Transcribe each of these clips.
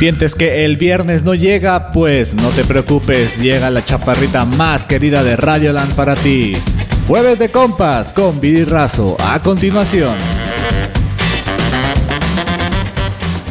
¿Sientes que el viernes no llega? Pues no te preocupes, llega la chaparrita más querida de Radioland para ti. Jueves de compas con Vidi Razo. A continuación.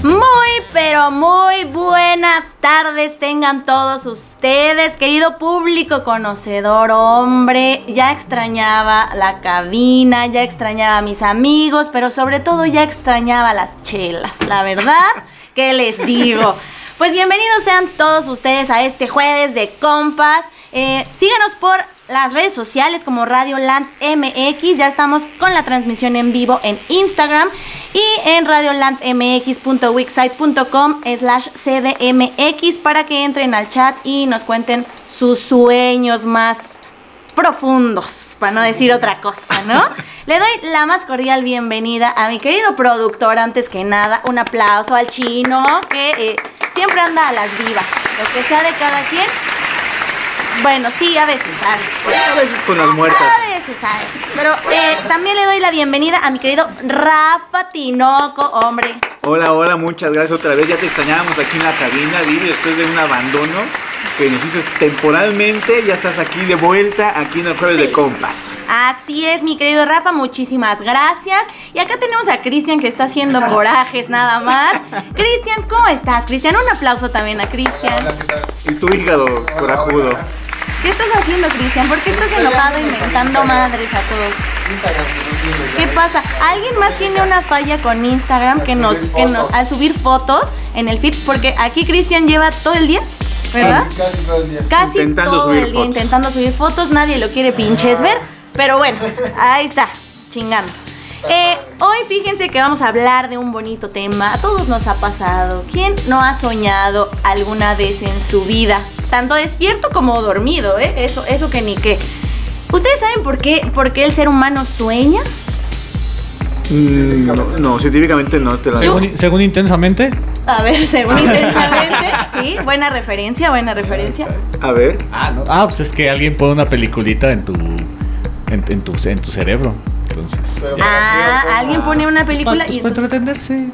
Muy, pero muy buenas tardes tengan todos ustedes, querido público conocedor, hombre. Ya extrañaba la cabina, ya extrañaba a mis amigos, pero sobre todo ya extrañaba las chelas, la verdad. ¿Qué les digo? Pues bienvenidos sean todos ustedes a este jueves de compas. Eh, síganos por las redes sociales como Radio Land MX. Ya estamos con la transmisión en vivo en Instagram y en radiolandmx.wixsite.com slash cdmx para que entren al chat y nos cuenten sus sueños más profundos, para no decir otra cosa, ¿no? Le doy la más cordial bienvenida a mi querido productor, antes que nada, un aplauso al chino, que eh, siempre anda a las vivas, lo que sea de cada quien. Bueno, sí, a veces, a veces. A veces con las muertas. A veces, a veces. Pero eh, también le doy la bienvenida a mi querido Rafa Tinoco, hombre. Hola, hola, muchas gracias otra vez. Ya te extrañábamos aquí en la cabina, Vivi, después de un abandono que nos dices temporalmente. Ya estás aquí de vuelta, aquí en el jueves de compas. Así es, mi querido Rafa, muchísimas gracias. Y acá tenemos a Cristian que está haciendo corajes nada más. Cristian, ¿cómo estás? Cristian, un aplauso también a Cristian. Y tu hígado corajudo. ¿Qué estás haciendo, Cristian? ¿Por qué estás enojado inventando madres a todos? ¿Qué pasa? ¿Alguien más tiene una falla con Instagram que nos, que nos al subir fotos en el feed? Porque aquí Cristian lleva todo el día, ¿verdad? Casi todo el día. Casi Intentando todo subir el día fotos. intentando subir fotos, nadie lo quiere pinches ver, pero bueno, ahí está, chingando. Eh, hoy fíjense que vamos a hablar de un bonito tema, a todos nos ha pasado. ¿Quién no ha soñado alguna vez en su vida? Tanto despierto como dormido, ¿eh? Eso, eso que ni qué. ¿Ustedes saben por qué, por qué el ser humano sueña? Mm, no, no, científicamente no te la Según, según intensamente. A ver, según intensamente, sí, buena referencia, buena referencia. A ver. Ah, no. Ah, pues es que alguien pone una peliculita en tu. en, en tu, en tu cerebro. Entonces. Pero Ah, alguien pone una película Pues y para entretenerse.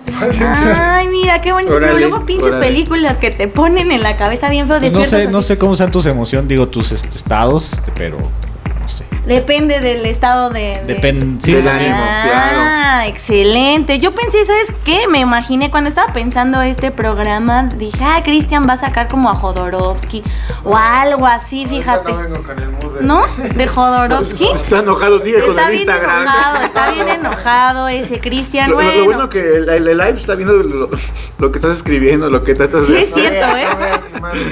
Ay, mira, qué bonito. Pero luego pinches películas que te ponen en la cabeza bien feo. Pues no sé, no sé cómo sean tus emociones, digo tus estados, este, pero no sé. Depende del estado de... de- Depende. Sí. Ah, excelente. Yo pensé, ¿sabes qué? Me imaginé cuando estaba pensando este programa, dije, ah, Cristian va a sacar como a Jodorowsky o algo así, fíjate. No vengo con el mood de- ¿No? De Jodorowsky. Está enojado, sigue con Está el bien Instagram. enojado, está bien enojado ese Cristian. Lo, lo- Bueno, lo bueno que el, el- el live está viendo lo, lo que estás escribiendo, lo que tratas Sí, de es cierto, ¿eh?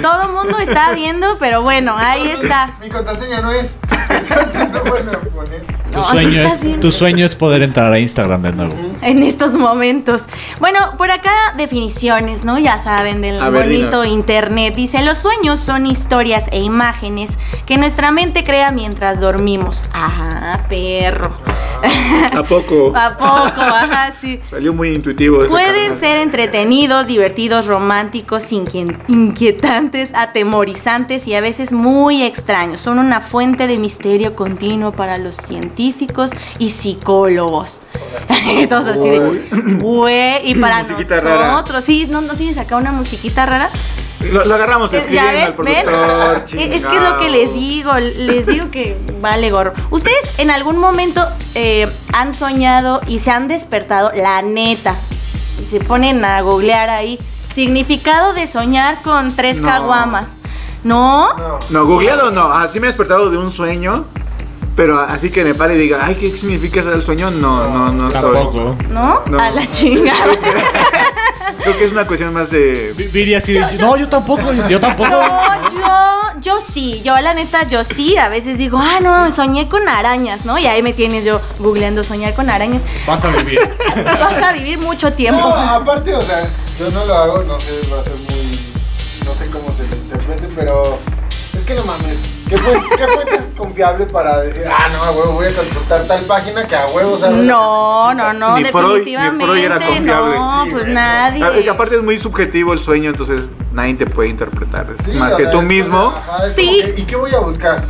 Todo el mundo está viendo, pero bueno, ahí está. Mi contraseña no es. No pueden poner. Tu, No, sueño es, bien. tu sueño es poder entrar a Instagram de nuevo. en estos momentos. Bueno, por acá definiciones, ¿no? Ya saben del A bonito internet. Dice, los sueños son historias e imágenes que nuestra mente crea mientras dormimos. Ajá, perro. ¿A poco? ¿A poco? Ajá, sí. Salió muy intuitivo. Pueden carnal. ser entretenidos, divertidos, románticos, inquietantes, atemorizantes y a veces muy extraños. Son una fuente de misterio continuo para los científicos y psicólogos. Todos así de, güey, y para rara. nosotros, sí, ¿no, ¿no tienes acá una musiquita rara? Lo, lo agarramos Eh, escribiendo ¿Ya al ven? ¿Ven? productor. Es es que es lo que les digo, les digo que vale gorro. ¿Ustedes en algún momento eh, han soñado y se han despertado, la neta, se ponen a googlear ahí, significado de soñar con tres No. caguamas? ¿No? No. No, googleado no. Así me he despertado de un sueño. Pero así que me pare y diga, ay, ¿qué significa ese el sueño? No, no, no soy. Tampoco. ¿No? No. A la chingada. Creo que es una cuestión más de. Vi- Viri así, de, no, yo tampoco, yo tampoco. No, yo, yo sí, yo la neta, yo sí, a veces digo, ah, no, soñé con arañas, ¿no? Y ahí me tienes yo googleando soñar con arañas. Vas a vivir. Vas a vivir mucho tiempo. No, aparte, o sea, yo no lo hago, no sé, va a ser muy. No sé cómo se interprete, pero. Es que no mames. ¿Qué fue, qué fue tan confiable para decir, ah, no, a huevo, voy a consultar tal página que a huevo sabe? No, significa"? no, no, Ni Freud- ni definitivamente. Freud era confiable. No, Sí, pues nadie. Ah, y aparte es muy subjetivo el sueño, entonces nadie te puede interpretar. Sí, más que tú mismo. ajá, Sí. que, ¿Y qué voy a buscar?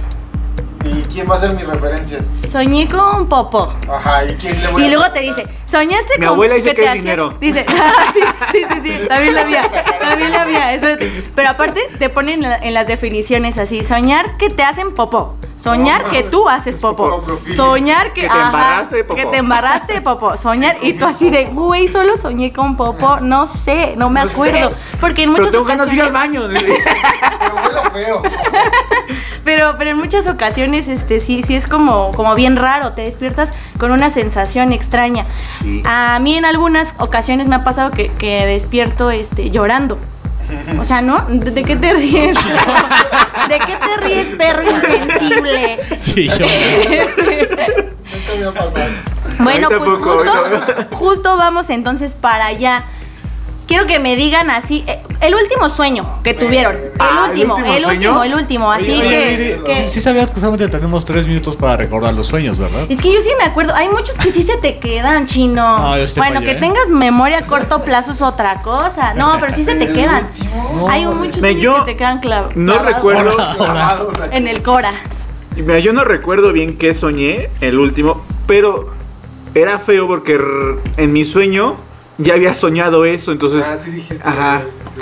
¿Y quién va a ser mi referencia? Soñé con Popo. Ajá, ¿y quién le voy Y a luego te dice, soñaste Mi con abuela dice que te es hacían-" dinero. Dice, ah, sí, sí, sí, sí, también la mía, también la mía, espérate. Pero aparte te ponen en, la- en las definiciones así, soñar que te hacen popó. Soñar No, que tú haces popó. profil. Soñar que, Que te ajá, embarraste de popó. Que te embarraste de popó. Soñar y tú así de, güey, solo soñé con popó. No sé, no me No sé. acuerdo. Porque en Pero muchas tengo ganas de ir al ocasiones. baño. Me huele feo. Pero, pero en muchas ocasiones, este, sí, sí es como, como bien raro, te despiertas con una sensación extraña. Sí. A mí en algunas ocasiones me ha pasado que, que despierto este, llorando. O sea, ¿no? ¿De, de qué te ríes? ¿De qué te ríes, perro insensible? Sí, yo. Nunca me ha pasado. Bueno, pues justo, justo vamos entonces para allá. Quiero que me digan así, eh, el último sueño que tuvieron. El Ah, ¿el último, último el último, el último. Así Oye, que, oye, que- Sí, sí sabías que solamente tenemos tres minutos para recordar los sueños, ¿verdad? Es que yo sí me acuerdo, hay muchos que sí se te quedan, chino. Ah, yo te bueno, fallé, que ¿eh? tengas memoria a corto plazo es otra cosa. No, pero sí se te ¿El quedan. hay muchos Me- sueños yo que te quedan clav- no clavados recuerdo. Clavados. En el Cora. Mira, yo no recuerdo bien qué soñé, el último, pero era feo porque en mi sueño ya había soñado eso, entonces... Ah, sí dijiste. Ajá. sí.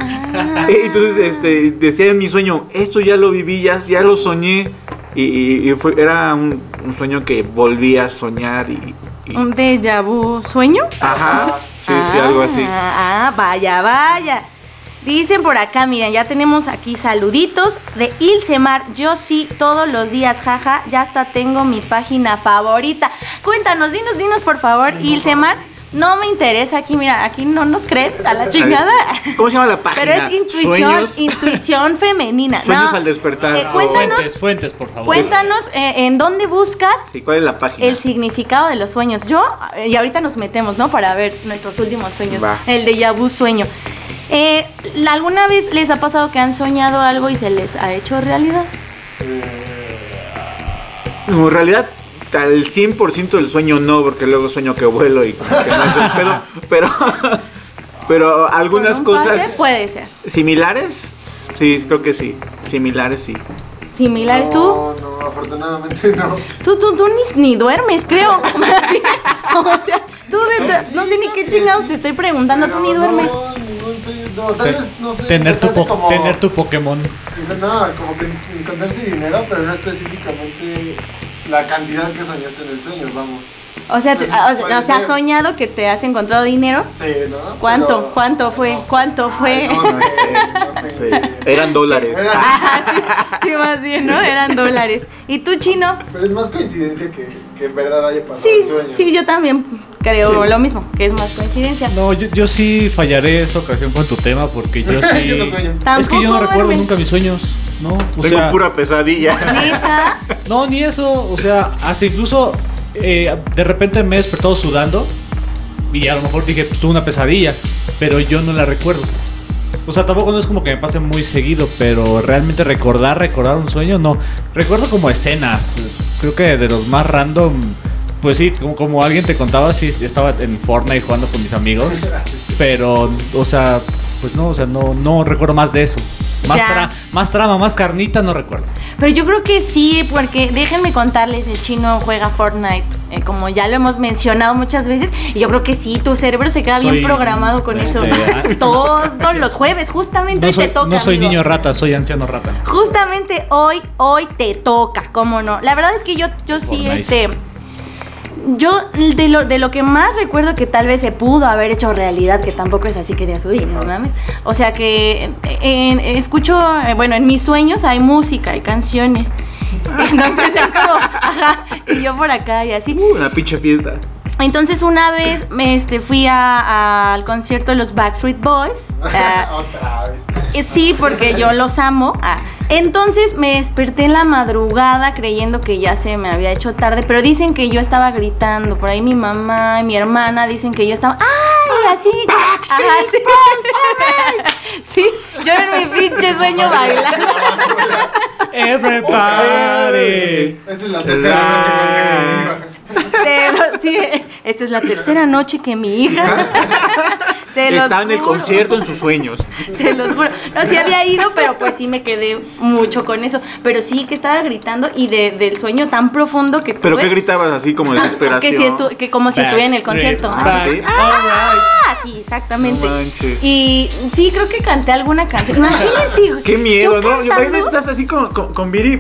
Eh, Entonces, este, decía en mi sueño, esto ya lo viví, ya, ya lo soñé. Y, y- y fue, era un, un sueño que volví a soñar y... y- Un déjà vu sueño. ajá, sí, sí, algo así. Ah, ah, vaya, vaya. Dicen por acá, miren, ya tenemos aquí saluditos de Ilsemar. Yo sí, todos los días, jaja, ya hasta tengo mi página favorita. Cuéntanos, dinos, dinos por favor, Ilsemar. No me interesa aquí, mira, aquí no nos creen a la chingada. ¿Cómo se llama la página? Pero es intuición, Sueños, intuición femenina. Sueños No, al despertar. eh, cuéntanos, Fuentes, fuentes, por favor. cuéntanos eh, en dónde buscas ¿Cuál es la página? el significado de los sueños. Yo, eh, y ahorita nos metemos, ¿no? Para ver nuestros últimos sueños. Va. El de Yabu sueño. Eh, ¿Alguna vez les ha pasado que han soñado algo y se les ha hecho realidad? No, en realidad, al 100% del sueño no, porque luego sueño que vuelo y que no es el pedo, pero, pero algunas ¿Con un pase? cosas Puede ser. similares, sí, creo que sí, similares sí. Similares tú. No, no, afortunadamente no. Tú, tú, tú ni, ni duermes, creo. o sea, tú de- no sé ni qué chingados te estoy preguntando, tú ni Pero duermes. No, ningún sueño. No, tal vez, no sé. tener, tu como- tener tu Pokémon. No, como que encontrarse dinero, pero no específicamente la cantidad que soñaste en el sueño, vamos. O sea, te- Pues, o sea, puede o sea, has soñado que te has encontrado dinero. Sí, ¿no? ¿Cuánto? Pero- ¿Cuánto fue? no sé. ¿Cuánto fue? Ay, no sé, no Sí, eran dólares. Era- Ajá, sí, sí, más bien, ¿no? Eran dólares. ¿Y tú, chino? Pero es más coincidencia que, que en verdad haya pasado Sí, el sueño. sí, yo también creo Sí. lo mismo, que es más coincidencia. No, yo, yo sí fallaré esta ocasión con tu tema porque yo sí. Yo no sueño. Es que yo no recuerdo duermes. nunca mis sueños, ¿no? O Tengo sea, pura pesadilla. Neta. no, ni eso. O sea, hasta incluso eh, de repente me he despertado sudando y a lo mejor dije, pues tuve una pesadilla, pero yo no la recuerdo. O sea, tampoco no es como que me pase muy seguido, pero realmente recordar, recordar un sueño, no. Recuerdo como escenas. Creo que de los más random, pues sí, como, como alguien te contaba, sí, estaba en Fortnite jugando con mis amigos. Pero, o sea, pues no, o sea, no, no recuerdo más de eso. Más, Ya. tra- más trama, más carnita, no recuerdo. Pero yo creo que sí, porque déjenme contarles, el chino juega Fortnite, eh, como ya lo hemos mencionado muchas veces, y yo creo que sí, tu cerebro se queda bien programado con eso. este, ah. Todos los jueves, justamente No soy, te toca. no soy amigo. niño rata, soy anciano rata. Justamente hoy, hoy te toca, ¿cómo no? La verdad es que yo, yo sí, Fortnite. este. Yo de lo, de lo que más recuerdo que tal vez se pudo haber hecho realidad, que tampoco es así que de subir, no mames. O sea que en- escucho, eh, bueno, en mis sueños hay música, hay canciones. Entonces es como, ajá, y yo por acá y así. Uh, Una pinche fiesta. Entonces una vez me, este, fui a- a- al concierto de los Backstreet Boys. ah, Otra vez. eh, Sí, porque yo los amo. Ah, Entonces me desperté en la madrugada creyendo que ya se me había hecho tarde, pero dicen que yo estaba gritando. Por ahí mi mamá y mi hermana dicen que yo estaba. ¡Ay! Así. Ajá, sí. sí, yo en mi pinche sueño bailando. Everybody. Esta es la tercera noche consecutiva. Se lo- sí, esta es la tercera noche que mi hija se los Está en el juro. concierto en sus sueños. Se los juro. No, sí había ido, pero pues sí me quedé mucho con eso. Pero sí que estaba gritando y de- del sueño tan profundo que ¿Pero tuve, qué gritabas así como de desesperación? que, sí estu- que como si estuviera en el concierto. Ah, back, alright. Ah, sí, exactamente. No y sí, creo que canté alguna canción. Imagínense. Qué miedo, yo ¿no? Cantando. imagínate, estás así con, con, con Viri.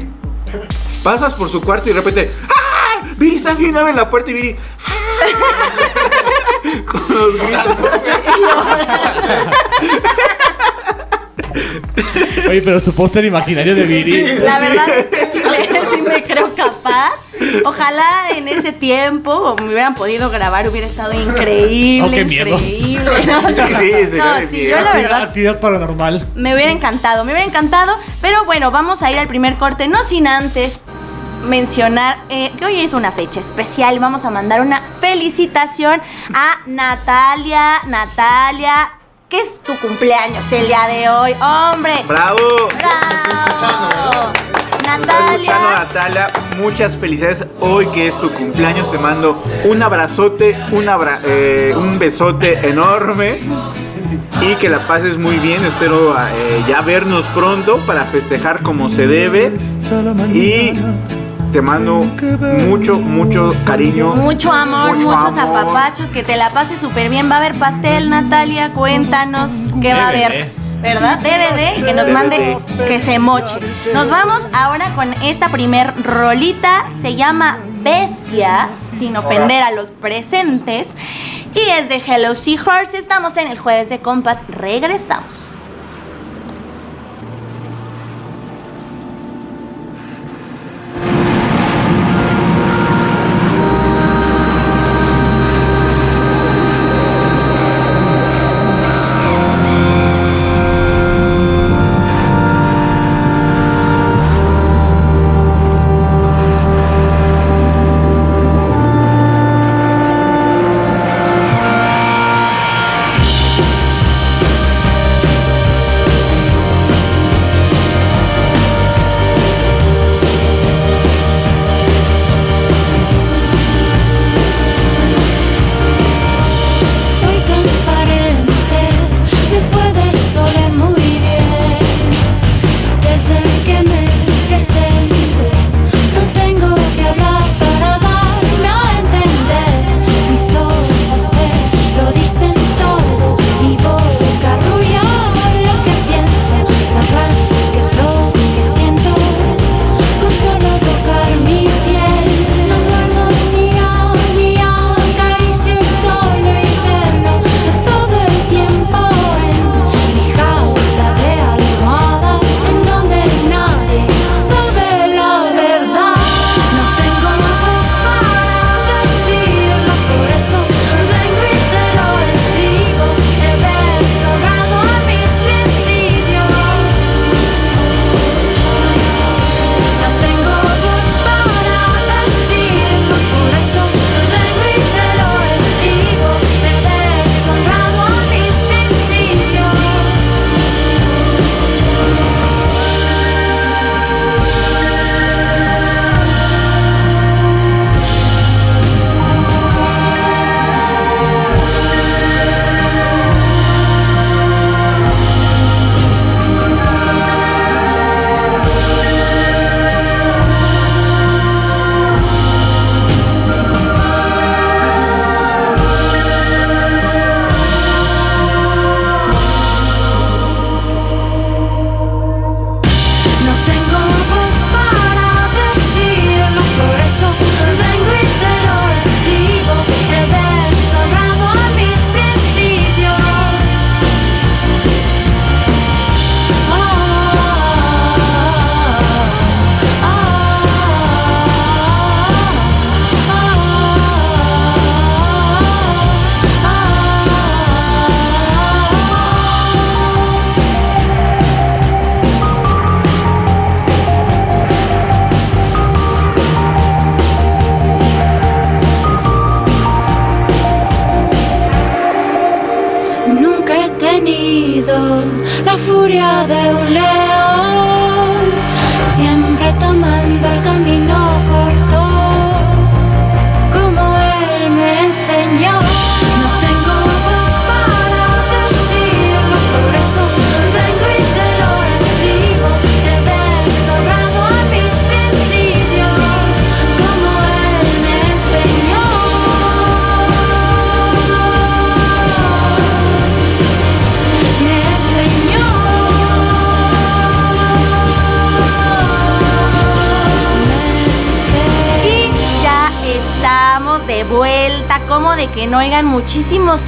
Pasas por su cuarto y de repente. ¡Ah! Viri, estás bien abre la puerta y Viri. con los gritos. Oye, pero su póster imaginario de Viri. La verdad es que sí me, sí me creo capaz. Ojalá en ese tiempo me hubieran podido grabar, hubiera estado increíble. Oh, qué miedo. Increíble. No, Sí, sí, sería no, sí, miedo. yo la verdad Actividad paranormal. me hubiera encantado, me hubiera encantado. Pero bueno, vamos a ir al primer corte, no sin antes mencionar eh, que hoy es una fecha especial. Vamos a mandar una felicitación a Natalia. Natalia, que es tu cumpleaños el día de hoy. ¡Hombre! ¡Bravo! ¡Bravo! Natalia. Natalia, muchas felicidades hoy que es tu cumpleaños. Te mando un abrazote, un, abra- eh, un besote enorme y que la pases muy bien. Espero eh, ya vernos pronto para festejar como se debe. Y te mando mucho, mucho cariño. Mucho amor, mucho muchos amor. apapachos, que te la pases súper bien. Va a haber pastel, Natalia, cuéntanos qué va a haber. DVD. ¿Verdad? DVD y que nos mande que se moche. Nos vamos ahora con esta primer rolita. Se llama Bestia, sin ofender a los presentes. Y es de Hello Seahorse. Estamos en el jueves de compas. Regresamos.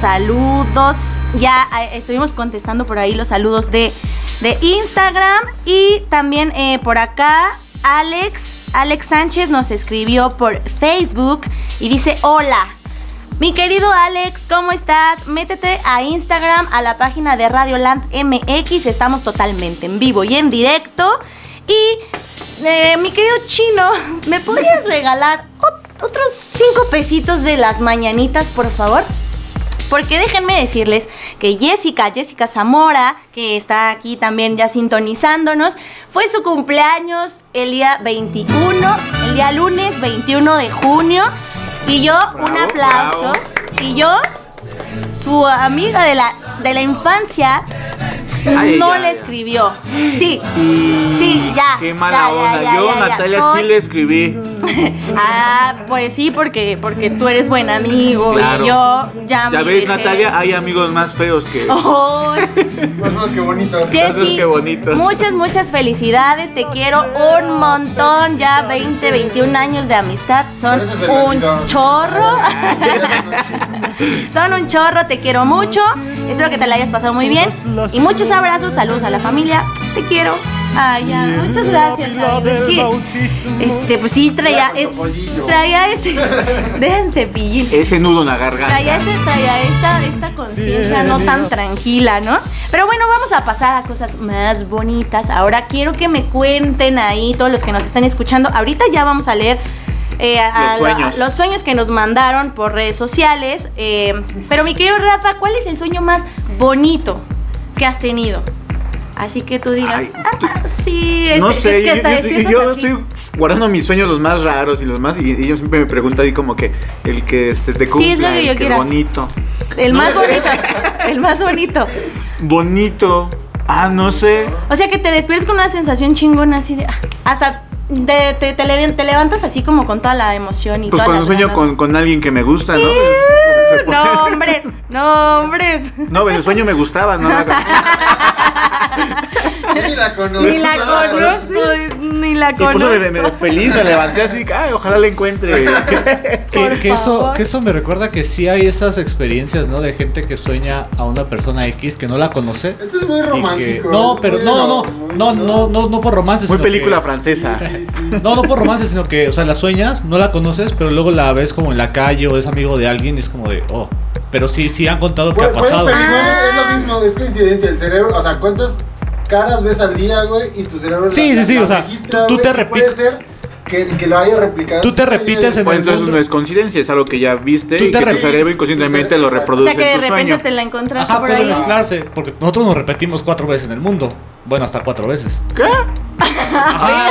Saludos. Ya eh, estuvimos contestando por ahí los saludos de, de Instagram. Y también eh, por acá, Alex, Alex Sánchez nos escribió por Facebook y dice: Hola. Mi querido Alex, ¿cómo estás? Métete a Instagram, a la página de Radioland MX. Estamos totalmente en vivo y en directo. Y eh, mi querido chino, ¿me podrías regalar ot- otros cinco pesitos de las mañanitas, por favor? Porque déjenme decirles que Jessica, Jessica Zamora, que está aquí también ya sintonizándonos, fue su cumpleaños el día 21, el día lunes 21 de junio. Y yo, un aplauso. bravo. Y yo, su amiga de la, de la infancia, Ay, no ya, le ya. escribió. Sí, Y Sí, ya, Qué mala ya, ya, onda. ya, Yo, ya, ya, Natalia, soy- sí le escribí. ah, pues sí, porque, porque tú eres buen amigo Claro. y yo ya, Ya me ves, dejé- Natalia, hay amigos más feos que. Más más que bonitos. Jessy, qué bonitos. muchas, muchas felicidades. Te quiero un montón. Ya 20, 21 años de amistad. Son un chorro. Son un chorro. Te quiero mucho. Espero que te la hayas pasado muy bien. Y muchos abrazos. Saludos a la familia. Te quiero. Ay, ya. Muchas gracias. amigo. Es que, este, pues sí, traía, traía ese. Déjense pillín. Ese nudo en la garganta. Traía, traía esta, esta conciencia no tan tranquila, ¿no? Pero bueno, vamos a pasar a cosas más bonitas. Ahora quiero que me cuenten ahí, todos los que nos están escuchando. Ahorita ya vamos a leer eh, a- Los sueños. a los sueños que nos mandaron por redes sociales. eh, pero mi querido Rafa, ¿cuál es el sueño más bonito que has tenido? Así que tú digas, Ay, "Ah, sí, este, No es sé, que hasta yo- despiertas yo así". estoy guardando mis sueños los más raros y los más. Y ellos siempre me preguntan ahí como que el que este, te Sí, cumpla, es lo que el yo que quiera. es bonito. El No más sé. bonito, el más bonito. Bonito. Ah, no sé. O sea que te despiertas con una sensación chingona así de. ah, Hasta te, te, te le- te levantas así como con toda la emoción y Pues cuando sueño con, con alguien que me gusta, ¿no? No, hombres, no, hombres. No, en el sueño me gustaba, ¿no? Ni la conozco. Ni la conozco, ni la conozco. me, me- feliz me levanté así, ay, ojalá la encuentre. Que, eso, que eso me recuerda que sí hay esas experiencias, ¿no? De gente que sueña a una persona X que no la conoce. Esto es muy que- romántico. no, pero no, no, no, no, no, no por romance. Muy película que- francesa. Sí, sí. No, no por romance, sino que, o sea, la sueñas, no la conoces, pero luego la ves como en la calle o es amigo de alguien y es como de, oh. Pero sí, sí han contado que ha pasado. pero igual es- Ah. lo mismo, es coincidencia. El cerebro, o sea, ¿cuántas caras ves al día, güey? Y tu cerebro Sí, la- sí, sí, la o sea, registra, tú- tú te y Puede repi- ser que, que lo haya replicado. Tú te repites en Pues el entonces mundo. no es coincidencia, es algo que ya viste Tú y te que tu re- cerebro inconscientemente lo cerebro- O reproduce sea que de repente sueño. te la encontraste Ajá, por puede ahí. mezclarse, porque nosotros nos repetimos cuatro veces en el mundo. Bueno, hasta cuatro veces. ¿Qué? Ajá.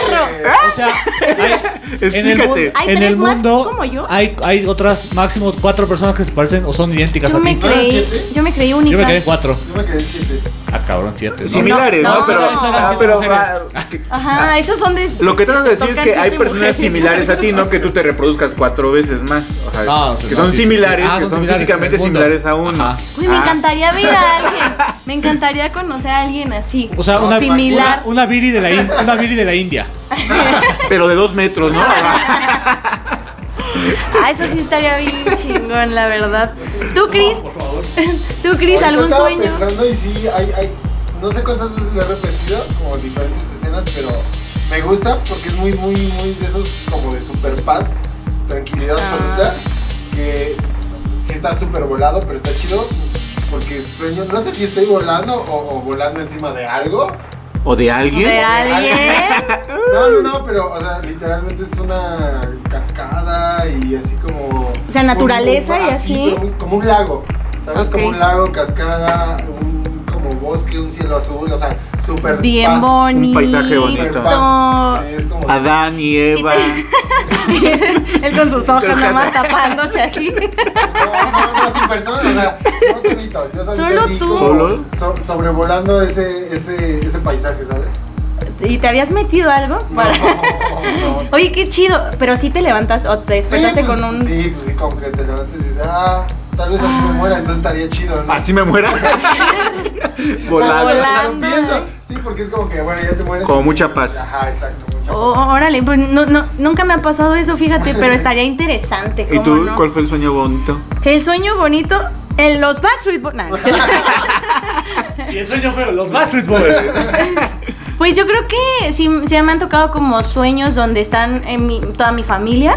O sea, hay- en el, mu- Explícate. ¿Hay en tres el mundo como yo? Hay, hay otras máximo cuatro personas que se parecen o son idénticas Yo a me ti. ¿No eran creí, siete? yo me creí única. Yo me quedé en cuatro. Yo me quedé en 7. Ah, cabrón, siete. ¿no? Similares, No, ¿no? no, pero, ah, siete pero, mujeres. ah, que- Ajá, esos son de. Lo que tratas de decir es que hay personas mujeres. similares a ti, no que tú te reproduzcas cuatro veces más. O sea, No, o sea, que son sí, similares, sí. Ah, que son son, similares en físicamente similares a uno. Ajá. Uy, me Ah. encantaría ver a alguien. Me encantaría conocer a alguien así. O sea, una, similar. una, una viri de la in- una viri de la India. Pero de dos metros, ¿no? Ah, eso sí estaría bien chingón, la verdad. ¿Tú, Cris? ¿Tú, Cris, algún estaba sueño? pensando y sí, hay, hay, no sé cuántas veces lo he repetido, como diferentes escenas, pero me gusta porque es muy, muy, muy de esos como de super paz, tranquilidad Ah. absoluta, que sí está súper volado, pero está chido porque sueño, no sé si estoy volando o, o volando encima de algo. ¿O de alguien? ¿De alguien? No, no, no, pero, o sea, literalmente es una cascada y así como... O sea, naturaleza un- así. muy- como un lago, ¿sabes? Como un lago, cascada, un como bosque, un cielo azul, o sea, súper Bien paz, bonito. paisaje bonito. como... Adán y Eva. Él con sus ojos nomás tapándose aquí. No, no, no, sin persona, o sea, no solito, yo solito Solo así tú. ¿Solo? so- sobrevolando ese, ese, ese paisaje, ¿sabes? ¿Y te habías metido algo? No, Para- no. Oye, qué chido. Pero sí te levantas o te despertaste sí, pues, con un. Sí, pues sí, como que te levantes y dices, ah, tal vez así me muera, entonces estaría chido, ¿no? ¿Así me muera? Volando. Volando. Pienso. Sí, porque es como que, bueno, ya te mueres. Como y- mucha paz. Ajá, exacto, mucha Oh, paz. órale, pues no, no, nunca me ha pasado eso, fíjate, pero estaría interesante. ¿Y ¿cómo tú? no? ¿Cuál fue el sueño bonito? El sueño bonito en los Backstreet Boys. Nah. Y el sueño feo, los Backstreet Boys. Pues yo creo que sí, sí me han tocado como sueños donde están en mi- toda mi familia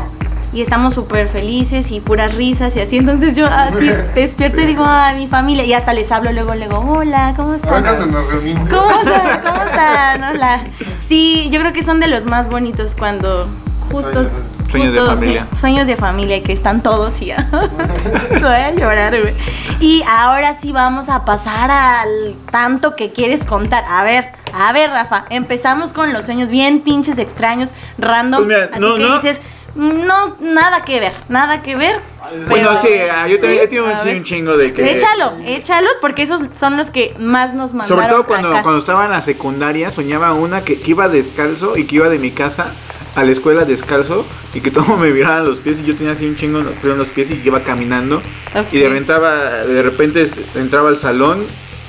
y estamos súper felices y puras risas y así. Entonces yo así despierto y digo, ay, mi familia. Y hasta les hablo luego, luego, hola, ¿cómo están? nos reunimos. ¿Cómo están? ¿Cómo están? Hola. Sí, yo creo que son de los más bonitos cuando justo... Sueños. De familia. sí, sueños de familia y que están todos y ya. Voy a llorar, güey. Y ahora sí vamos a pasar al tanto que quieres contar. A ver, a ver, Rafa, empezamos con los sueños bien pinches extraños, random. Pues mira, así no, que no. dices, no, nada que ver, nada que ver. Bueno, pero- sí, ah, yo también he tenido un chingo de que... Échalo, échalos, porque esos son los que más nos mandaron. Sobre todo cuando, acá. cuando estaba en la secundaria, soñaba una que, que iba descalzo y que iba de mi casa a la escuela descalzo y que todo me viraban los pies y yo tenía así un chingo en los- pies y iba caminando y de repente, de repente entraba al salón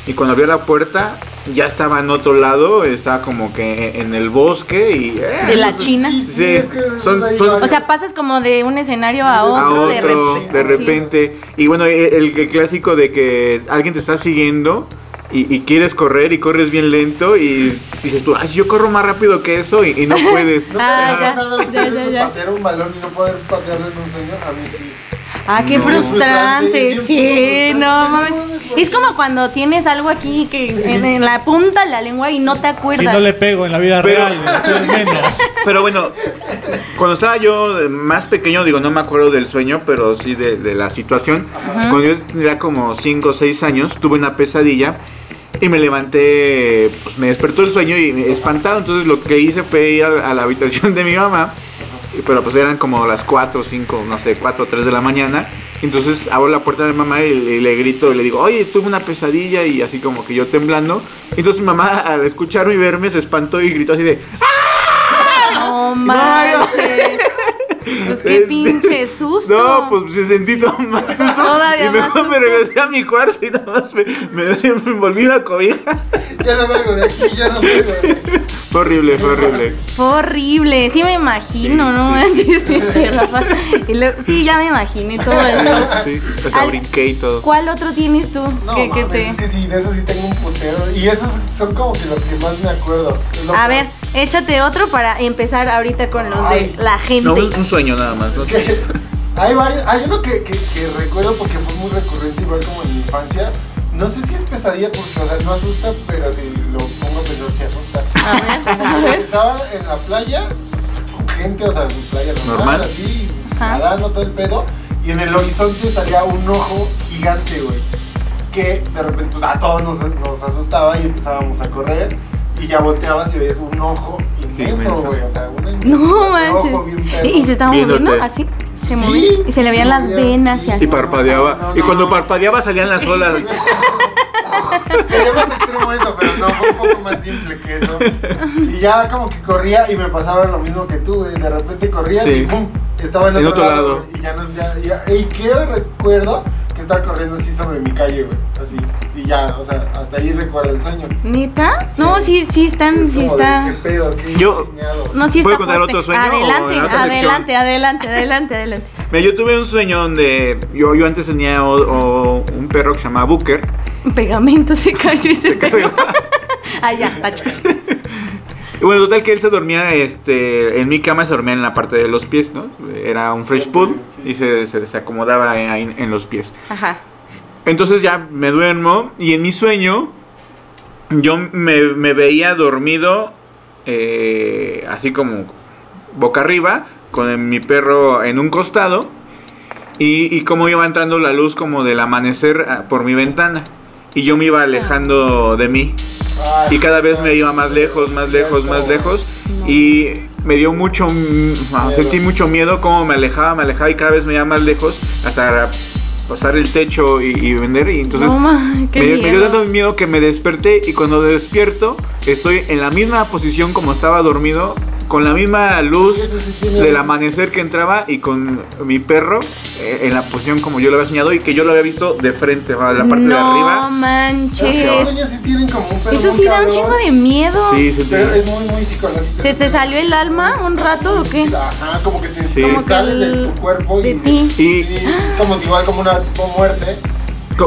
y cuando abría la puerta ya estaba en otro lado, estaba como que en el bosque y... eh, De la China. Sí, sí, Sí, es que son- hay son- varios. O sea, pasas como de un escenario a a otro, de repente. de Sí. repente. Y bueno, e, el, el clásico de que alguien te está siguiendo y, y quieres correr y corres bien lento y dices tú, ay, yo corro más rápido que eso y, y no puedes. ¿No Ah, ya, ya, ya. patear un balón y no poder patearlo en un sueño? A mí sí. Ah, qué No. frustrante, sí, no mames. Es como cuando tienes algo aquí que en, en la punta de la lengua y no te acuerdas. Si no le pego en la vida Pero- real, eso es menos. Pero bueno, cuando estaba yo más pequeño, digo, no me acuerdo del sueño, pero sí de, de la situación. Cuando yo tenía como 5 o 6 años, tuve una pesadilla y me levanté, pues me despertó el sueño y me espantado. Entonces lo que hice fue ir a, a la habitación de mi mamá, pero pues eran como las 4 o 5, no sé, 4 o 3 de la mañana. Entonces abro la puerta de mi mamá y, y le grito y le digo, oye, tuve una pesadilla y así como que yo temblando. Entonces mi mamá al escucharme y verme se espantó y gritó así de, No manches. Pues qué pinche susto. No, pues se sentí todo más susto. Todavía y más mejor me susto. regresé a mi cuarto y nada más me, me, me envolví la cobija. Ya no salgo de aquí, ya no salgo de aquí. Fue horrible, fue horrible. Fue horrible, sí me imagino, Sí, no sí. manches, luego- sí, ya me imaginé todo eso. Sí, hasta Al- brinqué y todo. ¿Cuál otro tienes tú? No, que, que mames, te... es que sí, de esos sí tengo un putero. Y esos son como que los que más me acuerdo. A ver, échate otro para empezar ahorita con los Ay. de la gente. No, un, un sueño nada más. ¿no? Es que hay varios, hay uno que, que, que recuerdo porque fue muy recurrente, igual como en mi infancia. No sé si es pesadilla porque, o sea, no asusta, pero si lo pongo a pensar, sí asusta. A ver. estaba en la playa con gente, o sea, en playa normal, Normal. así, Ajá. nadando todo el pedo. Y en el horizonte salía un ojo gigante, güey. Que de repente, pues a todos nos, nos asustaba y empezábamos a correr. Y ya volteabas y veías un ojo inmenso, güey. O sea, una No ojo manches. bien pedo. ¿Y, se estaba Viéndote. moviendo así? Se Sí, movía. Y se le veían se las movía, venas sí. y así. Y parpadeaba. No, no, y cuando no. parpadeaba salían las olas. Sería más extremo eso, pero no, fue un poco más simple que eso. Y ya como que corría y me pasaba lo mismo que tú, güey. De repente corrías Sí. y ¡pum! Estaba en En otro, otro lado. lado. güey, Y ya no, ya, ya- Y creo, recuerdo que estaba corriendo así sobre mi calle, güey. Así. Y ya, o sea, hasta ahí recuerdo el sueño. ¿Neta? No, sí, sí están, Es sí de, está. ¿Qué pedo? ¿Qué Yo-? No, sí ¿Puedo está contar fuerte. otro sueño Adelante, adelante, adelante, adelante, adelante. Mira, yo tuve un sueño donde yo, yo antes tenía o- o un perro que se llamaba Booker. Pegamento se cayó y se pegó. ah, ya, tacho. Y bueno, total que él se dormía este, en mi cama, se dormía en la parte de los pies, ¿no? Era un fresh pool sí. y se, se- se acomodaba ahí en los pies. Ajá. Entonces ya me duermo y en mi sueño yo me, me veía dormido eh, así como boca arriba con mi perro en un costado y, y como iba entrando la luz como del amanecer ah, por mi ventana. Y yo me iba alejando de mí. Y cada vez me iba más lejos, más lejos, más lejos. Y me dio mucho, ah, Miedo. sentí mucho miedo, como me alejaba, me alejaba y cada vez me iba más lejos hasta pasar el techo y, y vender. Y entonces no, me, me dio tanto miedo que me desperté y cuando despierto estoy en la misma posición como estaba dormido, con la misma luz Sí, del amanecer que entraba y con mi perro eh, en la posición como yo lo había soñado y que yo lo había visto de frente, a la parte de no arriba. Los manches. sueños sí tienen como un Eso sí da un chingo de miedo. Sí, sí, sí. Pero es muy, muy psicológico. ¿Se te salió el alma un rato o qué? Ajá, como que te, Sí. que sales el- de tu cuerpo de y, ti. Y- sí, es como igual como una tipo muerte.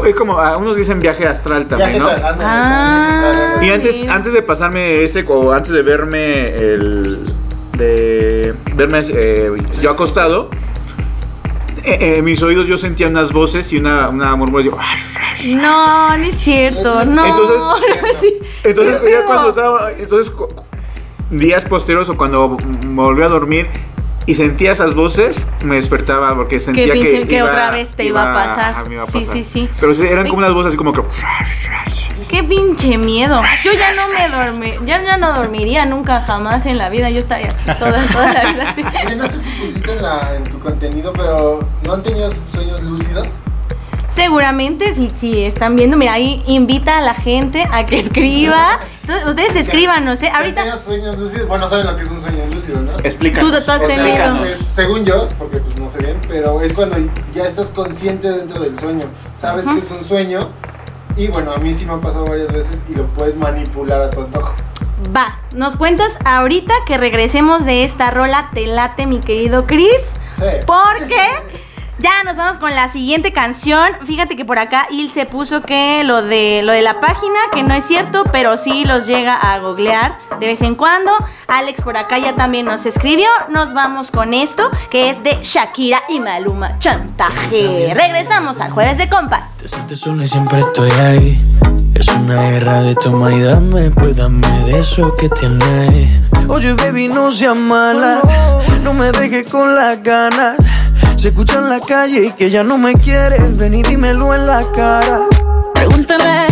Es como, a unos dicen viaje astral también, Viaje ¿no? Ah. Y Sí. antes, antes de pasarme ese, o antes de verme el. de verme eh, yo acostado, eh, eh, mis oídos yo sentía unas voces y una, una murmuración. No, no es cierto. No. Entonces- Sí. Entonces, ¿Qué ya cuando estaba. Entonces, días posteriores o cuando me volví a dormir y sentía esas voces, me despertaba porque sentía pinche- que. que otra vez te iba a pasar. ajá, me iba a Sí, pasar. sí, sí. Pero sí, eran como unas voces así como que. Qué pinche miedo. Yo ya no me dormí, ya, ya no dormiría nunca jamás en la vida. Yo estaría así toda, toda la vida así. Oye, no sé si pusiste en, la, en tu contenido, pero ¿no han tenido sueños lúcidos? Seguramente, si, si están viendo, mira, ahí invita a la gente a que escriba. Entonces, ustedes escriban, no sé. ¿Han Ahorita sueños lúcidos? Bueno, saben lo que es un sueño lúcido, ¿no? Explica. tú, tú has O sea, tenido. pues, según yo, porque pues no sé bien, pero es cuando ya estás consciente dentro del sueño. Sabes Ujú. que es un sueño y bueno, a mí sí me ha pasado varias veces y lo puedes manipular a tu antojo. Va, nos cuentas ahorita que regresemos de esta rola. Te late, mi querido Chris. Sí. Porque ya nos vamos con la siguiente canción. Fíjate que por acá Il se puso que lo de lo de la página, que no es cierto, pero sí los llega a googlear de vez en cuando. Alex por acá ya también nos escribió. Nos vamos con esto, que es de Shakira y Maluma Chantaje. Regresamos al jueves de compas. Te sientes sola y siempre estoy ahí. Es una guerra de toma y dame, pues dame de eso que tienes. Oye, baby, no seas mala. No me dejes con las ganas. Se escucha en la calle y que ya no me quieres. Ven y dímelo en la cara. Pregúntale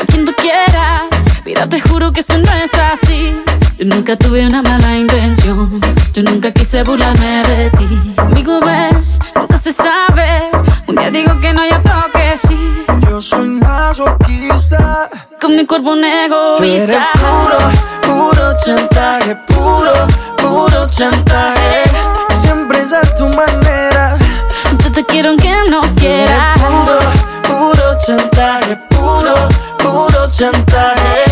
a quien tú quieras. Mira, te juro que eso no es así. Yo nunca tuve una mala intención. Yo nunca quise burlarme de ti. Conmigo ves, nunca se sabe. Un día digo que no, y otro que sí. Yo soy masoquista. Con mi cuerpo un Tú eres egoísta. puro, puro chantaje. Puro, puro chantaje. Siempre es a tu manera. Te quiero aunque no quieras. Puro, puro chantaje, puro, puro chantaje.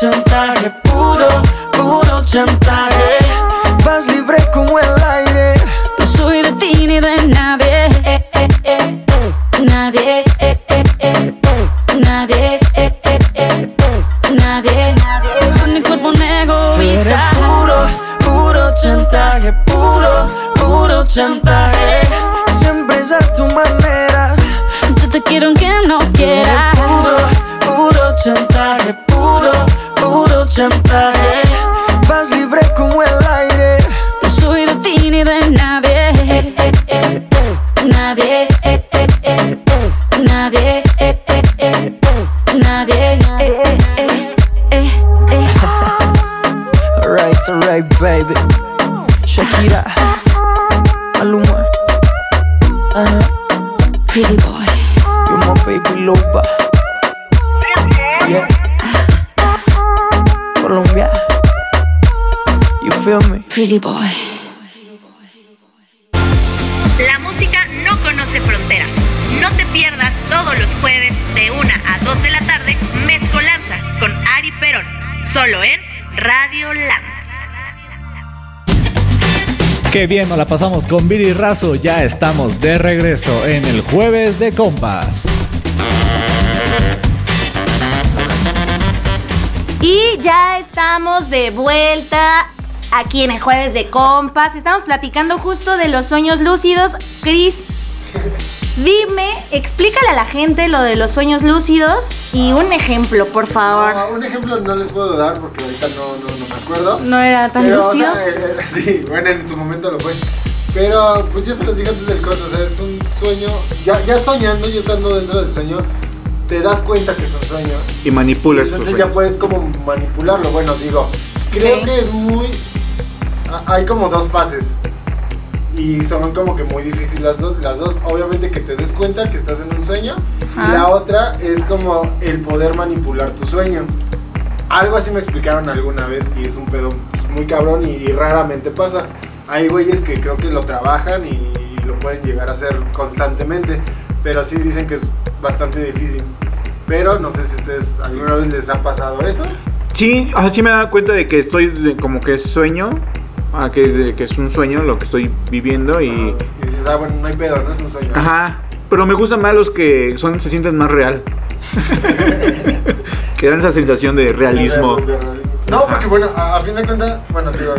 chantaje, puro, puro chantaje. Vas libre como el aire. No soy de ti ni de nadie eh, eh, eh. Nadie eh, eh, eh, eh. Nadie. Nadie Con mi cuerpo un egoísta puro, puro chantaje, puro, puro chantaje. Siempre es a tu manera. Yo te quiero aunque no quieras Puro, puro chantaje, puro, puro chantaje. Vas libre como el aire. No soy de ti ni de nadie eh. Nadie. Nadie. Nadie. Alright, alright, baby. Shakira, Maluma, uh, Pretty boy Pretty boy La música no conoce fronteras. No te pierdas todos los jueves de 1 a 2 de la tarde Mezcolanza con Ari Perón, solo en Radio Land. Qué bien nos la pasamos con Viri Razo. Ya estamos de regreso en el jueves de compas. Y ya estamos de vuelta aquí en el jueves de compas. Estamos platicando justo de los sueños lúcidos. Cris, dime, explícale a la gente lo de los sueños lúcidos y un ejemplo, por favor. No, un ejemplo no les puedo dar porque ahorita no, no, no me acuerdo. No era tan Pero, o lúcido. sea, eh, eh, sí, bueno, en su momento lo fue. Pero, pues ya se los dije antes del corto, o sea, es un sueño, ya, ya soñando, ya estando dentro del sueño, te das cuenta que es un sueño. Y manipulas Entonces ya sueños. puedes como manipularlo. Bueno, digo, creo Ok. que es muy... a- Hay como dos fases. Y son como que muy difíciles las dos. Las dos, obviamente que te des cuenta que estás en un sueño. Ajá. Y la otra es como el poder manipular tu sueño. Algo así me explicaron alguna vez y es un pedo pues, muy cabrón y, y raramente pasa. Hay güeyes que creo que lo trabajan y, y lo pueden llegar a hacer constantemente, pero sí dicen que es bastante difícil. Pero no sé si ustedes alguna vez les ha pasado eso. Sí, ah, sí me he dado cuenta de que estoy de- como que sueño, ah, que, que es un sueño lo que estoy viviendo y... Dices, ah, bueno, no hay pedo, no es un sueño. Ajá, pero me gustan más los que son se sienten más real. que dan esa sensación de realismo. De- de- de- No, porque bueno, a, a fin de cuentas, bueno, digo,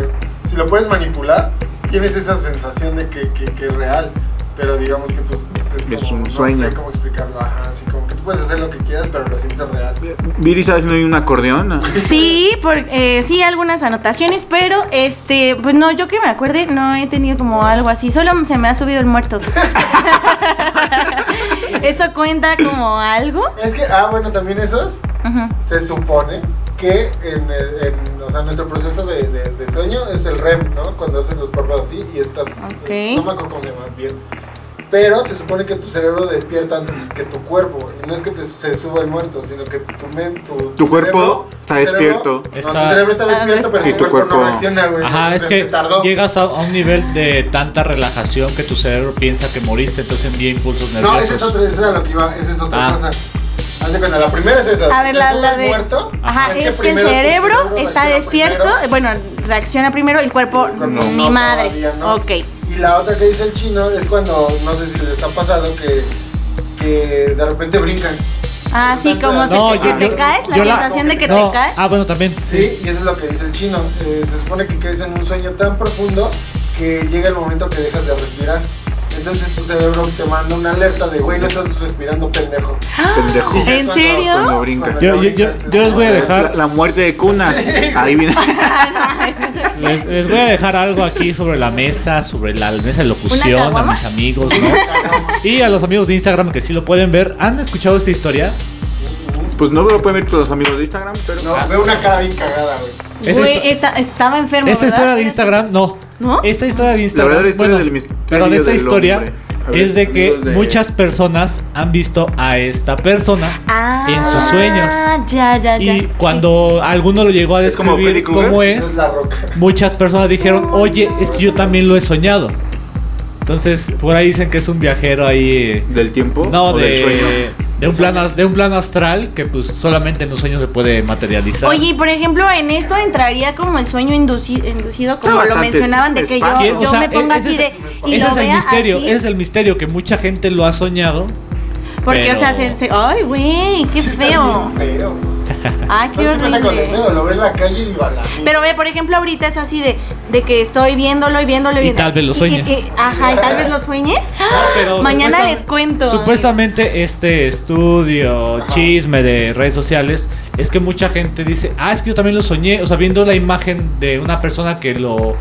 si lo puedes manipular, tienes esa sensación de que, que- que es real. Pero digamos que pues Es como- un no sueño. sé cómo explicarlo, ajá, puedes hacer lo que quieras, pero lo sientes real. Viri, ¿sabes? No hay un acordeón. Sí, por, eh, sí, algunas anotaciones, pero este, pues no, yo que me acuerde, no he tenido como algo así, solo se me ha subido el muerto. ¿Eso cuenta como algo? Es que, ah, bueno, también esos se supone que en, el- en, o sea, nuestro proceso de, de- de sueño es el REM, ¿no? Cuando haces los párpados así y estás... Ok. No me acuerdo cómo se llama bien. Pero se supone que tu cerebro despierta antes que tu cuerpo. Y no es que te, se suba el muerto, sino que tu mente... Tu, Tu cuerpo está tu despierto. no, Está- tu cerebro está despierto, pero Y tu tu cuerpo, no cuerpo- reacciona, güey. Ajá, es que tardó. llegas a, a un nivel de tanta relajación que tu cerebro piensa que moriste, entonces envía impulsos No, ese es nerviosos. otro, ese es a lo que iba, esa es otra Ah. cosa. Haz de cuenta, la primera es esa. A ver, la, la el de... muerto, Ajá, es, que, el primero tu cerebro, está despierto, primero, bueno, reacciona primero, el cuerpo, el cuerpo ni no, madres. no. Ok. Y la otra que dice el chino es cuando, no sé si les ha pasado, que, que de repente brincan. Ah, sí, como se No, te, yo- que te yo- caes, la yo la- sensación de que No, te caes. Ah, bueno, también. Sí, y eso es lo que dice el chino. Eh, se supone que caes en un sueño tan profundo que llega el momento que dejas de respirar. Entonces tu cerebro te manda una alerta de, güey, no estás respirando, pendejo. Pendejo. Y es ¿En cuando- serio? Cuando brinca. cuando Yo- les voy a dejar- La, la muerte de cuna. Ahí viene. Les, les voy a dejar algo aquí sobre la mesa, sobre la mesa de locución, a mis amigos, ¿no? Y a los amigos de Instagram que sí lo pueden ver. ¿Han escuchado esta historia? Pues no lo pueden ver todos los amigos de Instagram, pero. No, veo una cara bien cagada, güey. Esta- estaba enfermo. Esta ¿verdad? historia de Instagram, no. ¿No? Esta historia de La Instagram. verdadera historia bueno, del misterio Perdón, esta del historia hombre. A ver, es de que de- muchas personas han visto a esta persona Ah, en sus sueños. Ya, ya, ya. Y Sí. cuando alguno lo llegó a Es como cómo es muchas personas dijeron, oye, es que yo también lo he soñado. Entonces, por ahí dicen que es un viajero ahí. eh, ¿Del tiempo? No, o del sueño? De, un plano, de un plano astral que pues solamente en los sueños se puede materializar. Oye, y por ejemplo, en esto entraría como el sueño induci- inducido, como lo mencionaban, de que yo. O yo sea, me ponga ese así es- de. Y ese lo es el vea misterio, así, ese es el misterio que mucha gente lo ha soñado. Porque, o sea, se, se- Ay, güey, qué feo. Ay, qué No se pasa con el horrible. pedo, lo ve en la calle y digo, a la. Pero ve, por ejemplo, ahorita es así de, de que estoy viéndolo y viéndolo y Y viéndolo. tal vez lo sueñes. que- ajá, y tal vez lo sueñe. pero Mañana les cuento. Supuestamente este estudio, chisme de redes sociales, es que mucha gente dice, ah, es que yo también lo soñé, o sea, viendo la imagen de una persona que lo,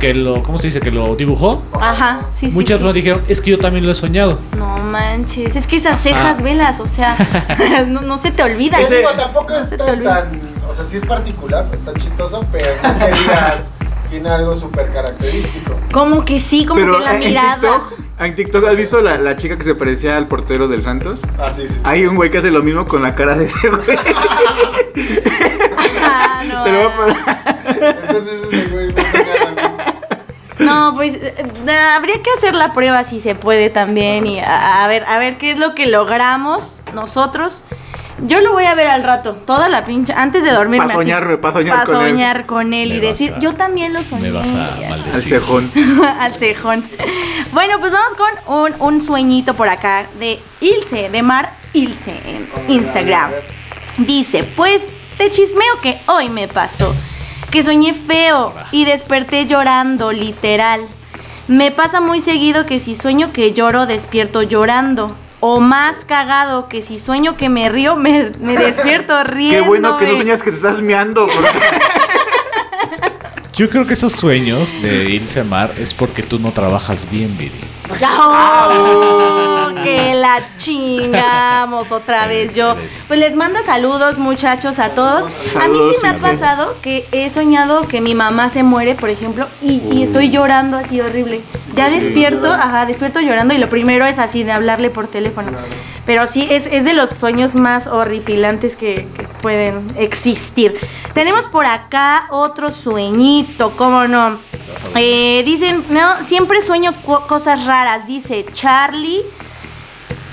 que lo, ¿cómo se dice? Que lo dibujó. Ajá, sí, sí. Muchas sí. personas dijeron, es que yo también lo he soñado. No manches, es que esas cejas, velas, o sea, no, no se te olvida. Que digo, tampoco No es tan, tan, o sea, sí es particular, está chistoso, pero no es que digas, tiene algo súper característico. Como que sí, como Pero que la en mirada. TikTok, en TikTok, ¿has visto la, la chica que se parecía al portero del Santos? Ah, sí, sí. sí. Hay un güey que hace lo mismo con la cara de ese güey. Ah, no, Te lo voy a poner. Entonces ese güey me enseña. No, pues eh, eh, habría que hacer la prueba si se puede también y a, a ver, a ver qué es lo que logramos nosotros. Yo lo voy a ver al rato, toda la pinche, antes de dormirme. Pa' soñarme, pa' soñar pa' con él. soñar con él Me y decir, a- yo también lo soñé. Me vas a. Al cejón. al cejón. Bueno, pues vamos con un, un sueñito por acá de Ilse, de Mar Ilse en Instagram. Dice, pues te chismeo que hoy me pasó. Que soñé feo y desperté llorando, literal. Me pasa muy seguido que si sueño que lloro, despierto llorando. O más cagado que si sueño que me río, me, me despierto riendo. Qué bueno que no sueñas que te estás meando. Yo creo que esos sueños de Ilse Mar es porque tú no trabajas bien, Viri. ¡Oh! que la chingamos otra vez yo. Pues les mando saludos muchachos a todos. A mí sí me ha pasado que he soñado que mi mamá se muere, por ejemplo, y, y estoy llorando así horrible. Ya despierto, ajá, despierto llorando y lo primero es así de hablarle por teléfono. Pero sí, es, es de los sueños más horripilantes que, que pueden existir. Tenemos por acá otro sueñito, ¿cómo no? Eh, dicen, no, siempre sueño co- cosas raras, dice Charlie.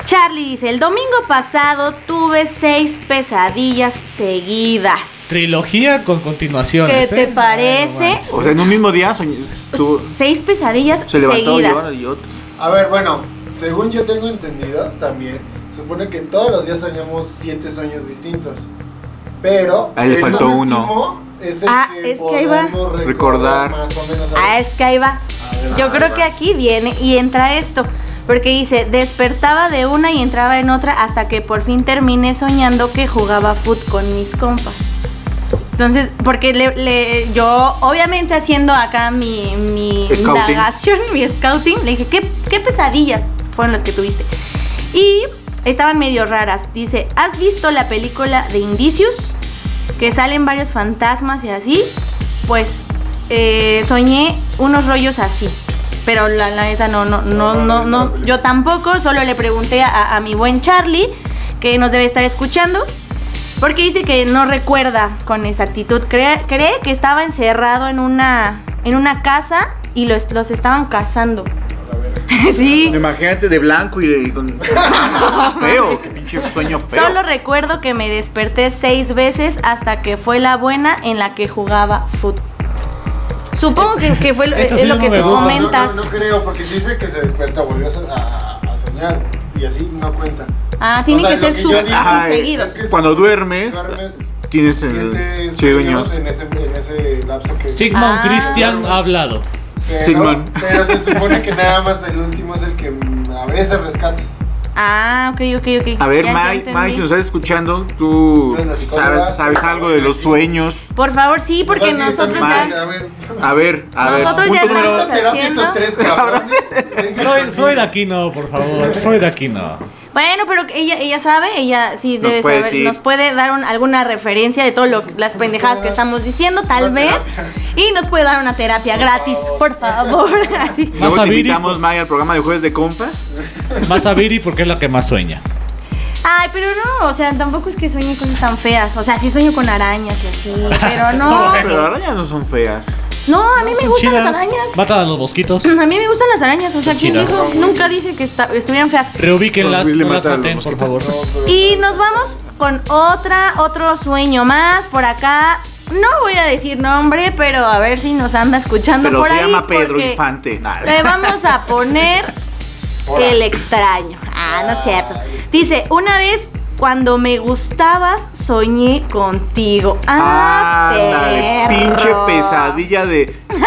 Charlie dice, el domingo pasado tuve seis pesadillas seguidas. Trilogía con continuaciones. ¿Qué te ¿eh? parece? No. O sea, en un mismo día soñ- tú Seis pesadillas se levantó seguidas. y otro. A ver, bueno, según yo tengo entendido también, supone que todos los días soñamos siete sueños distintos. Pero A él le el faltó último es el Ah, que es que ahí va. podemos Recordar. recordar más o menos. Ah, es que ahí va. Ver, Yo creo va. que aquí viene y entra esto. Porque dice, despertaba de una y entraba en otra hasta que por fin terminé soñando que jugaba foot con mis compas. Entonces, porque le, le- yo, obviamente haciendo acá mi, mi Scouting. indagación, mi scouting, le dije, ¿qué, ¿qué pesadillas fueron las que tuviste? Y estaban medio raras. Dice, ¿has visto la película de Indicios? Que salen varios fantasmas y así. Pues eh, soñé unos rollos así. Pero la, la neta no, no, no, no, no. Yo tampoco, solo le pregunté a, a mi buen Charlie, que nos debe estar escuchando. Porque dice que no recuerda con exactitud. Cree, cree que estaba encerrado en una, en una casa y los, los estaban cazando. sí. Imagínate de blanco y, de- con. feo, qué pinche sueño feo. Solo recuerdo que me desperté seis veces hasta que fue la buena en la que jugaba fútbol. Supongo que, que fue lo, sí lo no que me tú gusta. No, comentas. No, no, creo, porque dice que se despierta, volvió a, a- a soñar. Y así no cuenta. Ah, tiene O sea, que ser su seguidos. Es que Cuando duermes, duermes tienes el sueños sueños. en ese, en ese lapso que... Sigmund Ah. Christian ha hablado. Pero, Sigmund. pero se supone que nada más el último es el que a veces rescatas. Ah, ok, ok, ok. A ver, Ya-. Mai, si nos estás escuchando, tú sabes, sabes algo de los sueños. Por favor, sí, porque Además, sí, nosotros ya... A ver, A ver, a ver. Nosotros ya estamos haciendo- estos tres cabrones. Freud. Freud aquí no, por favor. Freud aquí no. Bueno, pero ella, ella sabe, ella sí debe puede saber, decir. nos puede dar un- alguna referencia de todo lo las pendejadas que estamos diciendo, tal vez, y nos puede dar una terapia Por gratis, favor. por favor, así. Más Luego a te Viri, invitamos, Mai, al programa de Jueves de Compas. Más a Viri porque es la que más sueña. Ay, pero no, o sea, tampoco es que sueñe cosas tan feas, o sea, sí sueño con arañas y así, pero no. Pero ahora ya no son feas. No, a mí me gustan chidas. las arañas. Matan a los mosquitos. A mí me gustan las arañas, o sea, ¿quién dijo? Nunca dije que estuvieran feas. Reubíquenlas, no las maten, por favor. mosquitos. No, pero- Y nos vamos con otra, otro sueño más por acá. No voy a decir nombre, pero a ver si nos anda escuchando Pero por se ahí. llama Pedro Infante. Nah. Le vamos a poner el extraño. Ah, no es cierto. Dice, una vez cuando me gustabas, soñé contigo. Ah, Ándale, perro. pinche pesadilla de.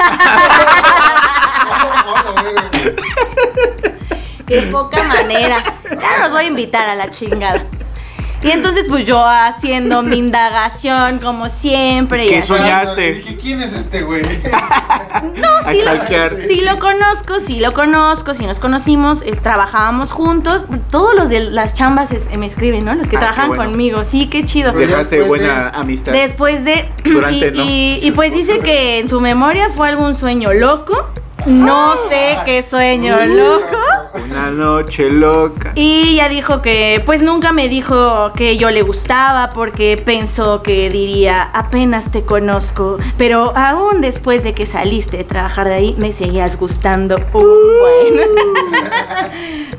Qué poca manera. Ya los voy a invitar a la chingada. Y entonces, pues yo haciendo mi indagación, como siempre. Y ¿Qué así. soñaste? Dije, ¿quién es este güey? A sí, lo, sí lo conozco, sí lo conozco, sí nos conocimos, eh, trabajábamos juntos. Todos los de las chambas es- me escriben, ¿no? Los que Ah, trabajan bueno. conmigo. Sí, qué chido. Dejaste después buena de- amistad. Después de... Durante, y, ¿no? y- y pues dice que en su memoria fue algún sueño loco. No sé qué sueño loco. Una noche loca. Y ya dijo que pues nunca me dijo que yo le gustaba porque pensó que diría apenas te conozco, pero aún después de que saliste de trabajar de ahí me seguías gustando. Uh, bueno.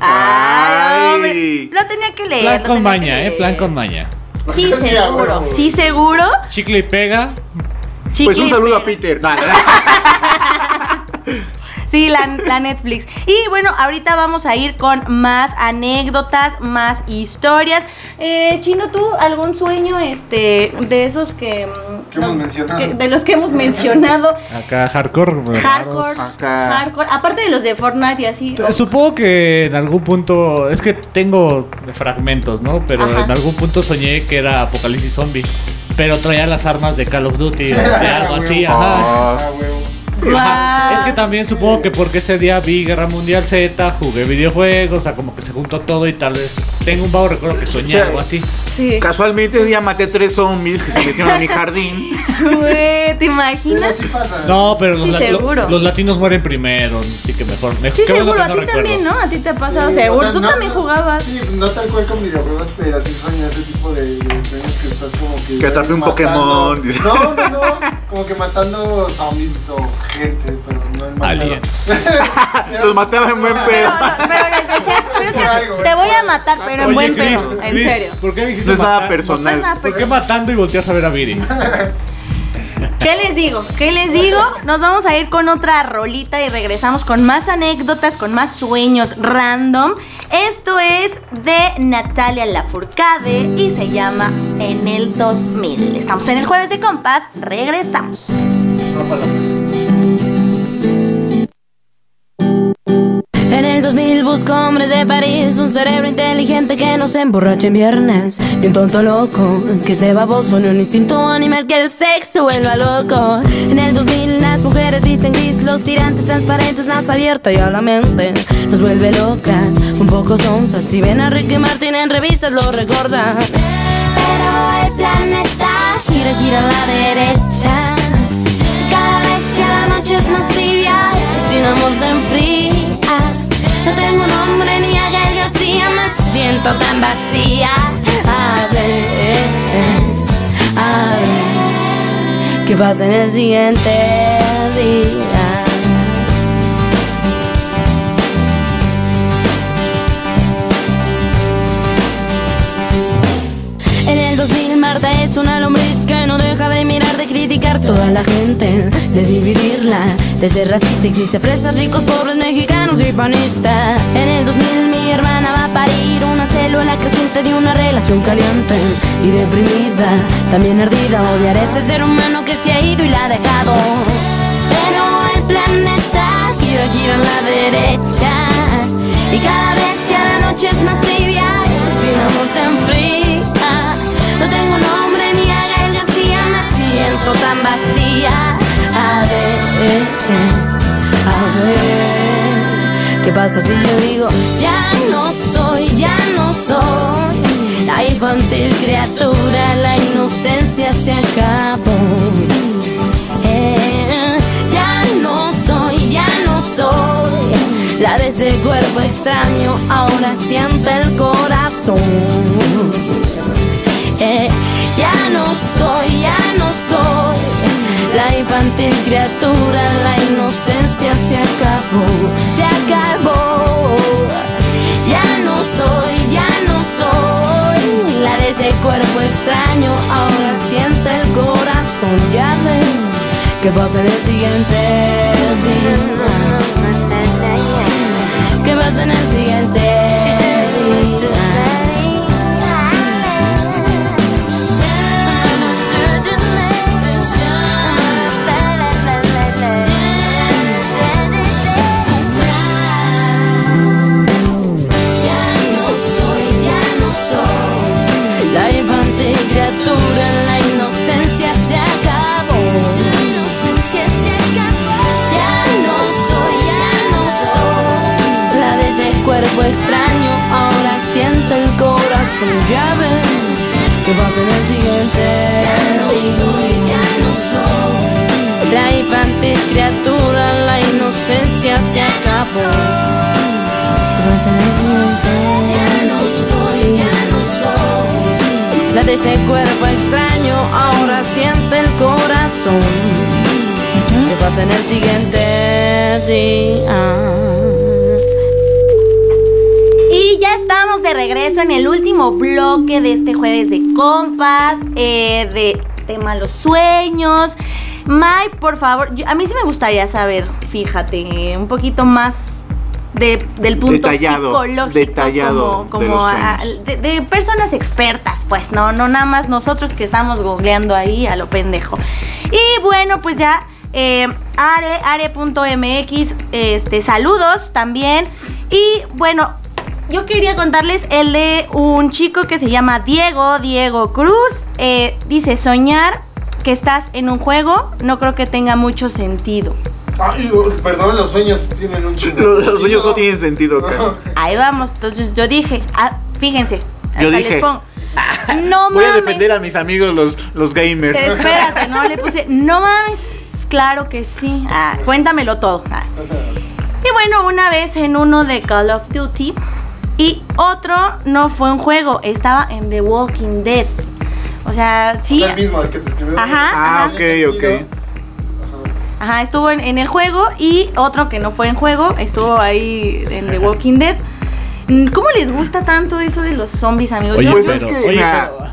Ay, hombre, lo tenía que leer. Plan con maña, eh. Plan con maña. Sí, Sí, a seguro. Sí, seguro. Chicle y pega. Pues Chicle un y saludo a. Peter. Sí, la, la Netflix. Y bueno, ahorita vamos a ir con más anécdotas, más historias. Eh, Chino, ¿tú algún sueño este de esos que... mm, hemos mencionado. que- de los que hemos mencionado. Acá hardcore. Hardcore. Acá. Hardcore. Aparte de los de Fortnite y así. Supongo que en algún punto, es que tengo fragmentos, ¿no? Pero Ajá. en algún punto soñé que era Apocalipsis Zombie. Pero traía las armas de Call of Duty o de algo así, ajá. Ah, Es que también supongo que porque ese día vi Guerra Mundial Z, jugué videojuegos, o sea, como que se juntó todo y tal vez tengo un vago recuerdo que soñé algo así. Sí. Casualmente ese día maté tres zombies que se metieron a mi jardín. Güey, ¿te imaginas? pasa. No, pero los, Sí, la- lo- seguro. los latinos mueren primero, así que mejor. mejor Sí, qué bueno seguro. que A ti recuerdo. también, ¿no? A ti te ha pasado. Sí, seguro. o sea, Tú no- también jugabas. Sí, no tal cual con videojuegos, pero sí sueño ese tipo de, sueños que estás como que. Que atrapé un matando- Pokémon. No, no, no. Como que matando zombies o gente, pero no en. Aliens. Los mataba en buen pedo. pero les decía, pero Algo, te voy a matar, pero en Oye, buen Chris, pedo. En Chris, serio. ¿Por qué dijiste No es nada matar? personal. No es nada ¿Por qué matando y volteas a ver a Viri? ¿Qué les digo? ¿Qué les digo? Nos vamos a ir con otra rolita y regresamos con más anécdotas, con más sueños random. Esto es de Natalia Lafourcade y se llama En el 2000. Estamos en el jueves de compás, regresamos. En busco hombres de París, un cerebro inteligente que no se emborrache en viernes, y un tonto loco que se baboso en un instinto animal que el sexo vuelva loco. En el 2000 las mujeres visten gris, los tirantes transparentes, más abierta y a la mente nos vuelve locas, un poco sonzas. Si ven a Ricky Martin en revistas lo recordan. Pero el planeta gira, gira a la derecha. Cada vez ya la noche es más tibia sin amor se enfría. No tengo nombre ni Gael García, me siento tan vacía. A ver, a ver, ¿qué pasa en el siguiente día? En el 2000 Marta es una lombriz criticar toda la gente, de dividirla, de ser racista existe fresas, ricos, pobres, mexicanos y panistas. En el 2000 mi hermana va a parir una célula creciente de una relación caliente y deprimida, también ardida, odiar a ese ser humano que se ha ido y la ha dejado. Pero el planeta gira, gira a la derecha y cada vez ya la noche es más tan vacía. A ver, a ver, ¿qué pasa si yo digo ya no soy, ya no soy la infantil criatura, la inocencia se acabó. Eh, ya no soy, ya no soy la de ese cuerpo extraño, ahora siente el corazón. Eh, ya no soy, ya no soy la infantil criatura, la inocencia se acabó, se acabó. Ya no soy, ya no soy la de ese cuerpo extraño, ahora siente el corazón, ya ven que pasa en el siguiente día. ¿Qué pasa en el siguiente día? Corazón, ya ven que pasa en el siguiente. Ya no soy, ya no soy la infantil criatura, la inocencia se acabó. ¿Qué pasa en el siguiente? Ya no soy, ya no soy la de ese cuerpo extraño, ahora siente el corazón. ¿Qué pasa en el siguiente día? De regreso en el último bloque de este jueves de compas, eh, de tema los sueños. Mai, por favor, yo- a mí sí me gustaría saber, fíjate, un poquito más de- del punto Detallado, psicológico, detallado como, de como los a- de, de personas expertas, pues, no, no nada más nosotros que estamos googleando ahí a lo pendejo. Y bueno, pues ya eh, are, are.mx, este, saludos también. Y bueno, yo quería contarles el de un chico que se llama Diego, Diego Cruz. Eh, dice, soñar que estás en un juego no creo que tenga mucho sentido. Ay, oh, perdón, los sueños tienen un chingo. Los, los sueños no tienen sentido, cara. Ahí vamos, entonces yo dije, ah, fíjense, Yo dije, les pongo, no Voy a mames. defender a mis amigos los, los gamers. Espérate, no le puse, no mames, claro que sí. Ah, cuéntamelo todo. Ah. Y bueno, una vez en uno de Call of Duty y otro no fue un juego, estaba en The Walking Dead. O sea, O sí. sea, el mismo, el que te escribió. Ajá, Ah, ajá. ok, ok. Ajá, estuvo en, en el juego y otro que no fue en juego, estuvo ahí en The Walking Dead. ¿Cómo les gusta tanto eso de los zombies, amigos? Oye, Yo- Pues pero, es que, oye, mira, pero-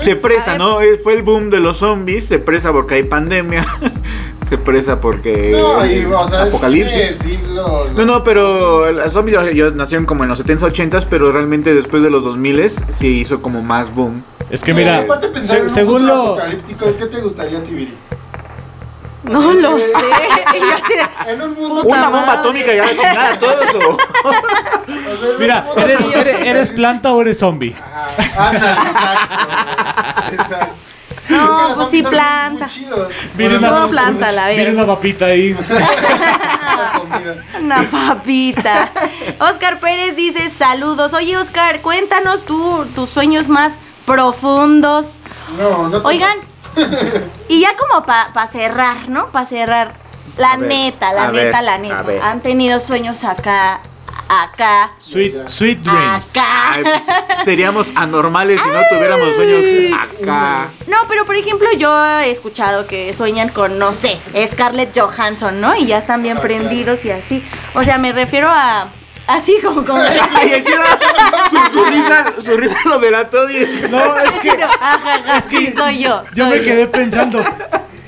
Se presta, ¿no? Eh, Fue el boom de los zombies, se presta porque hay pandemia, se presta porque No, y, o sea, eso tiene apocalipsis. siglos. No, no, pero los zombies ya nacieron como en los 70s, 80s, pero realmente después de los 2000 se hizo como más boom. Es que No, mira, aparte pensar se- en un según lo... apocalíptico, ¿qué te gustaría a ti, Viri? No lo sé. Y yo así de- En un mundo Una bomba madre. atómica y a la chingada, todo eso. o sea, en un Mira, mundo ¿eres, apocalíptico. eres- eres planta o eres zombie? Ajá, ándale, exacto. Exacto. No, Es que los pues sí, planta. Viene Bueno, una, no, planta, la viene verga. una papita ahí. Una papita. Oscar Pérez dice saludos. Oye, Oscar, cuéntanos tú tus sueños más profundos. No, no. te- Oigan, y ya como para cerrar, ¿no? Para cerrar. La A ver, neta, la ver, neta, la neta. Han tenido sueños acá, acá, Sweet, sweet dreams. acá. Ay, pues, seríamos anormales si no tuviéramos sueños acá. No, pero por ejemplo, yo he escuchado que sueñan con, no sé, Scarlett Johansson, ¿no? Y ya están bien Ah, prendidos y así. O sea, me refiero a. Así como. como Ay, aquí era- su, su risa, su risa lo delató bien. No, es que Ajá, ajá, sí, soy yo. yo soy me quedé pensando.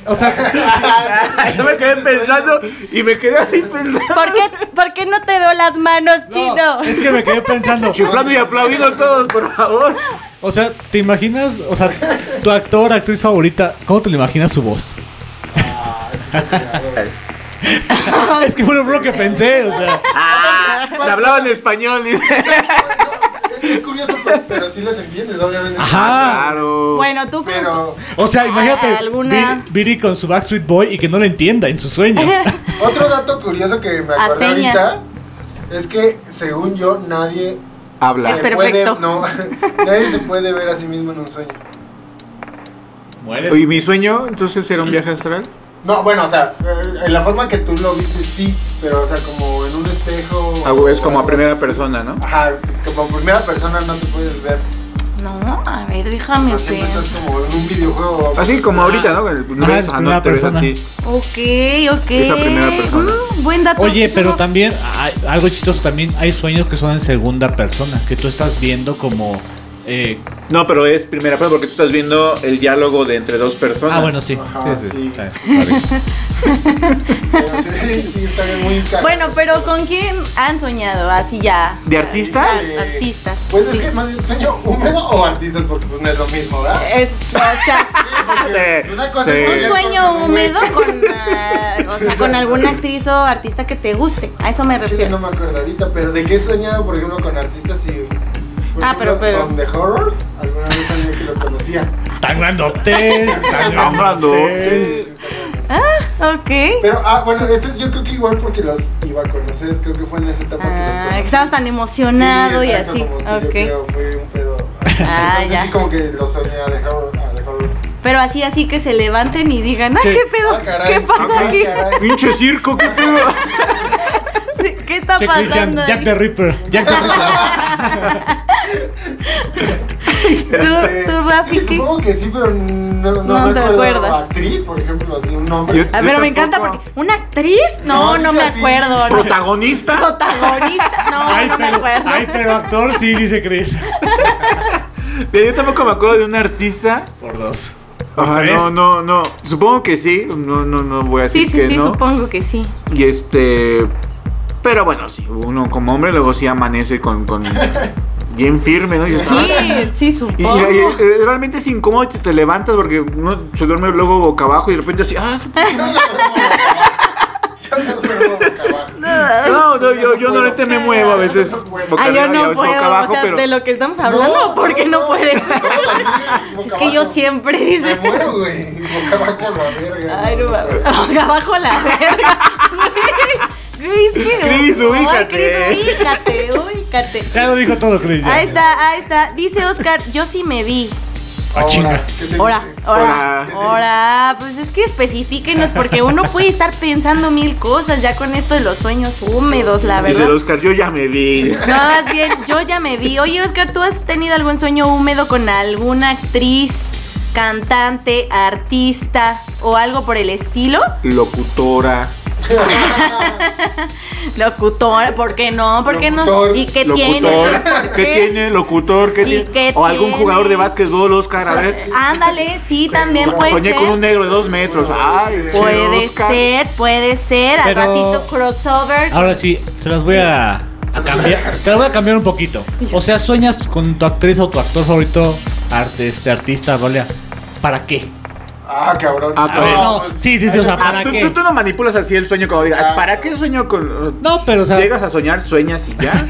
O sea, Yo me quedé pensando y me quedé así pensando. ¿Por qué, por qué no te veo las manos, chino? no, es que me quedé pensando. Chiflando y aplaudiendo todos, por favor. O sea, ¿te imaginas, o sea, tu actor, actriz favorita, cómo te lo imaginas su voz? Es que fue lo que pensé, o sea. Ah, me hablaba en español. dice. Es curioso, pero, pero sí les entiendes, obviamente. Ajá. Claro. Bueno, tú. Pero O sea, imagínate ¿Alguna? Viri, con su Backstreet Boy y que no lo entienda en su sueño. otro dato curioso que me acordé ahorita es que, según yo, nadie Habla. Es se perfecto. puede. No, nadie se puede ver a sí mismo en un sueño. Mueres. ¿Y mi sueño entonces era un viaje astral? No, bueno, o sea, eh, en la forma que tú lo viste, sí, pero, o sea, como en un espejo. Ah, Es como o a primera así. persona, ¿no? Ajá, como primera persona no te puedes ver. No, a ver, O déjame sea, siempre ver. estás como en un videojuego. Así como ahorita, ¿no? No ves- es ah, primera no te ves a persona. ti. Ok, ok. Esa primera persona. Mm, buen dato. Oye, pero también hay- algo chistoso también hay sueños que son en segunda persona, que tú estás viendo como eh, No, pero es primera persona porque tú estás viendo el diálogo de entre dos personas. Ah, bueno, sí. Ajá, sí, sí, sí. está bien, está bien. Pero sí, sí, está muy caro. Bueno, pero ¿con quién han soñado? Así ya. ¿De artistas? Artistas. Pues es que más bien sueño húmedo o artistas, porque pues no es lo mismo, ¿verdad? Es, o sea, Sí, Una cosa sí. es un sueño húmedo con, ah, o sea, con alguna actriz o artista que te guste. A eso me refiero. no me acuerdo ahorita, pero de qué he soñado, por ejemplo, con artistas y. Ah, pero- pero- Con The Horrors, alguna vez soñé que los conocía. Tan grandotes, tan grandotes. grandotes. Ok. Pero, ah, bueno, este es yo creo que igual porque los iba a conocer, creo que fue en esa etapa que los Ah, conocí. estabas tan emocionado Sí, y así. como que yo Ok. creo fue un pedo. Ah, Entonces ya. sí como que los soñé a The Horrors. Pero así, así que se levanten y digan, ah, Sí. ¿qué pedo? Ah, caray. ¿Qué pasó Ah, aquí? Pinche circo, qué pedo. ¿Qué está Che, Christian, pasando? Jack ahí? the Ripper. Jack the Ripper. Este, tú, Rafi, sí, qué? supongo que sí, pero no, no, No me te acuerdas. Actriz, por ejemplo, así un nombre. Yo- Ah, pero me encanta porque. ¿Una actriz? No, No, no me acuerdo. no. ¿Protagonista? Protagonista. No, Ay, no me pero, acuerdo. ay, pero actor sí, dice Chris. Yo tampoco me acuerdo de un artista. Por dos. Ajá, tres? no, no, no. Supongo que sí. No, no, no voy a decir Sí, sí, que sí, no. supongo que sí. Y este. Pero bueno, sí. Uno como hombre luego sí amanece con. con bien firme, ¿no? Y Sí, "Ah". sí, Y, y- supongo. y, eh, realmente es incómodo y te, te levantas porque uno se duerme luego boca abajo y de repente así, ah, su- Yo no duermo boca abajo. no, no, yo, yo normalmente me muevo a veces boca Ah, yo arriba y no veces puedo, boca abajo, o sea, pero de lo que estamos hablando, No, porque no, no, puedes. Es que yo siempre Me dice. muero, güey. Boca abajo la verga. Ay, no. Boca abajo la verga. Chris, ¿qué? Cris, Ay, ubícate. Cris, ubícate, ubícate. Ya lo dijo todo Chris. ya. Ahí está, ahí está. Dice Oscar, yo sí me vi. Ah, chinga. ¿qué te Ahora, ahora, pues es que especifíquenos porque uno puede estar pensando mil cosas ya con esto de los sueños húmedos, la dice verdad. el Oscar, yo ya me vi. No, más bien, yo ya me vi. Oye, Oscar, ¿tú has tenido algún sueño húmedo con alguna actriz, cantante, artista o algo por el estilo? Locutora. Locutora, ¿por qué no? ¿Por qué no? Locutor. ¿Y qué tiene? Locutor. ¿Por ¿Qué tiene? Locutor. ¿Qué ¿Y tiene? qué O algún tiene? jugador de básquetbol, Oscar, a ver. Ándale, sí, también puede Soñé ser. con un negro de dos metros. Ay, Puede Oscar. ser, puede ser. Al ratito crossover. Ahora sí, se las voy a, a cambiar. Te las voy a cambiar un poquito. O sea, sueñas con tu actriz o tu actor favorito, arte, este artista, rolea. ¿Para qué? Ah, cabrón. Ah, A ver, no, pues, sí, sí, sí, o sea, ¿para tú, qué? tú- tú no manipulas así el sueño como digas. ¿para qué sueño con.? No, pero, o sea- Llegas a soñar, sueñas y ya.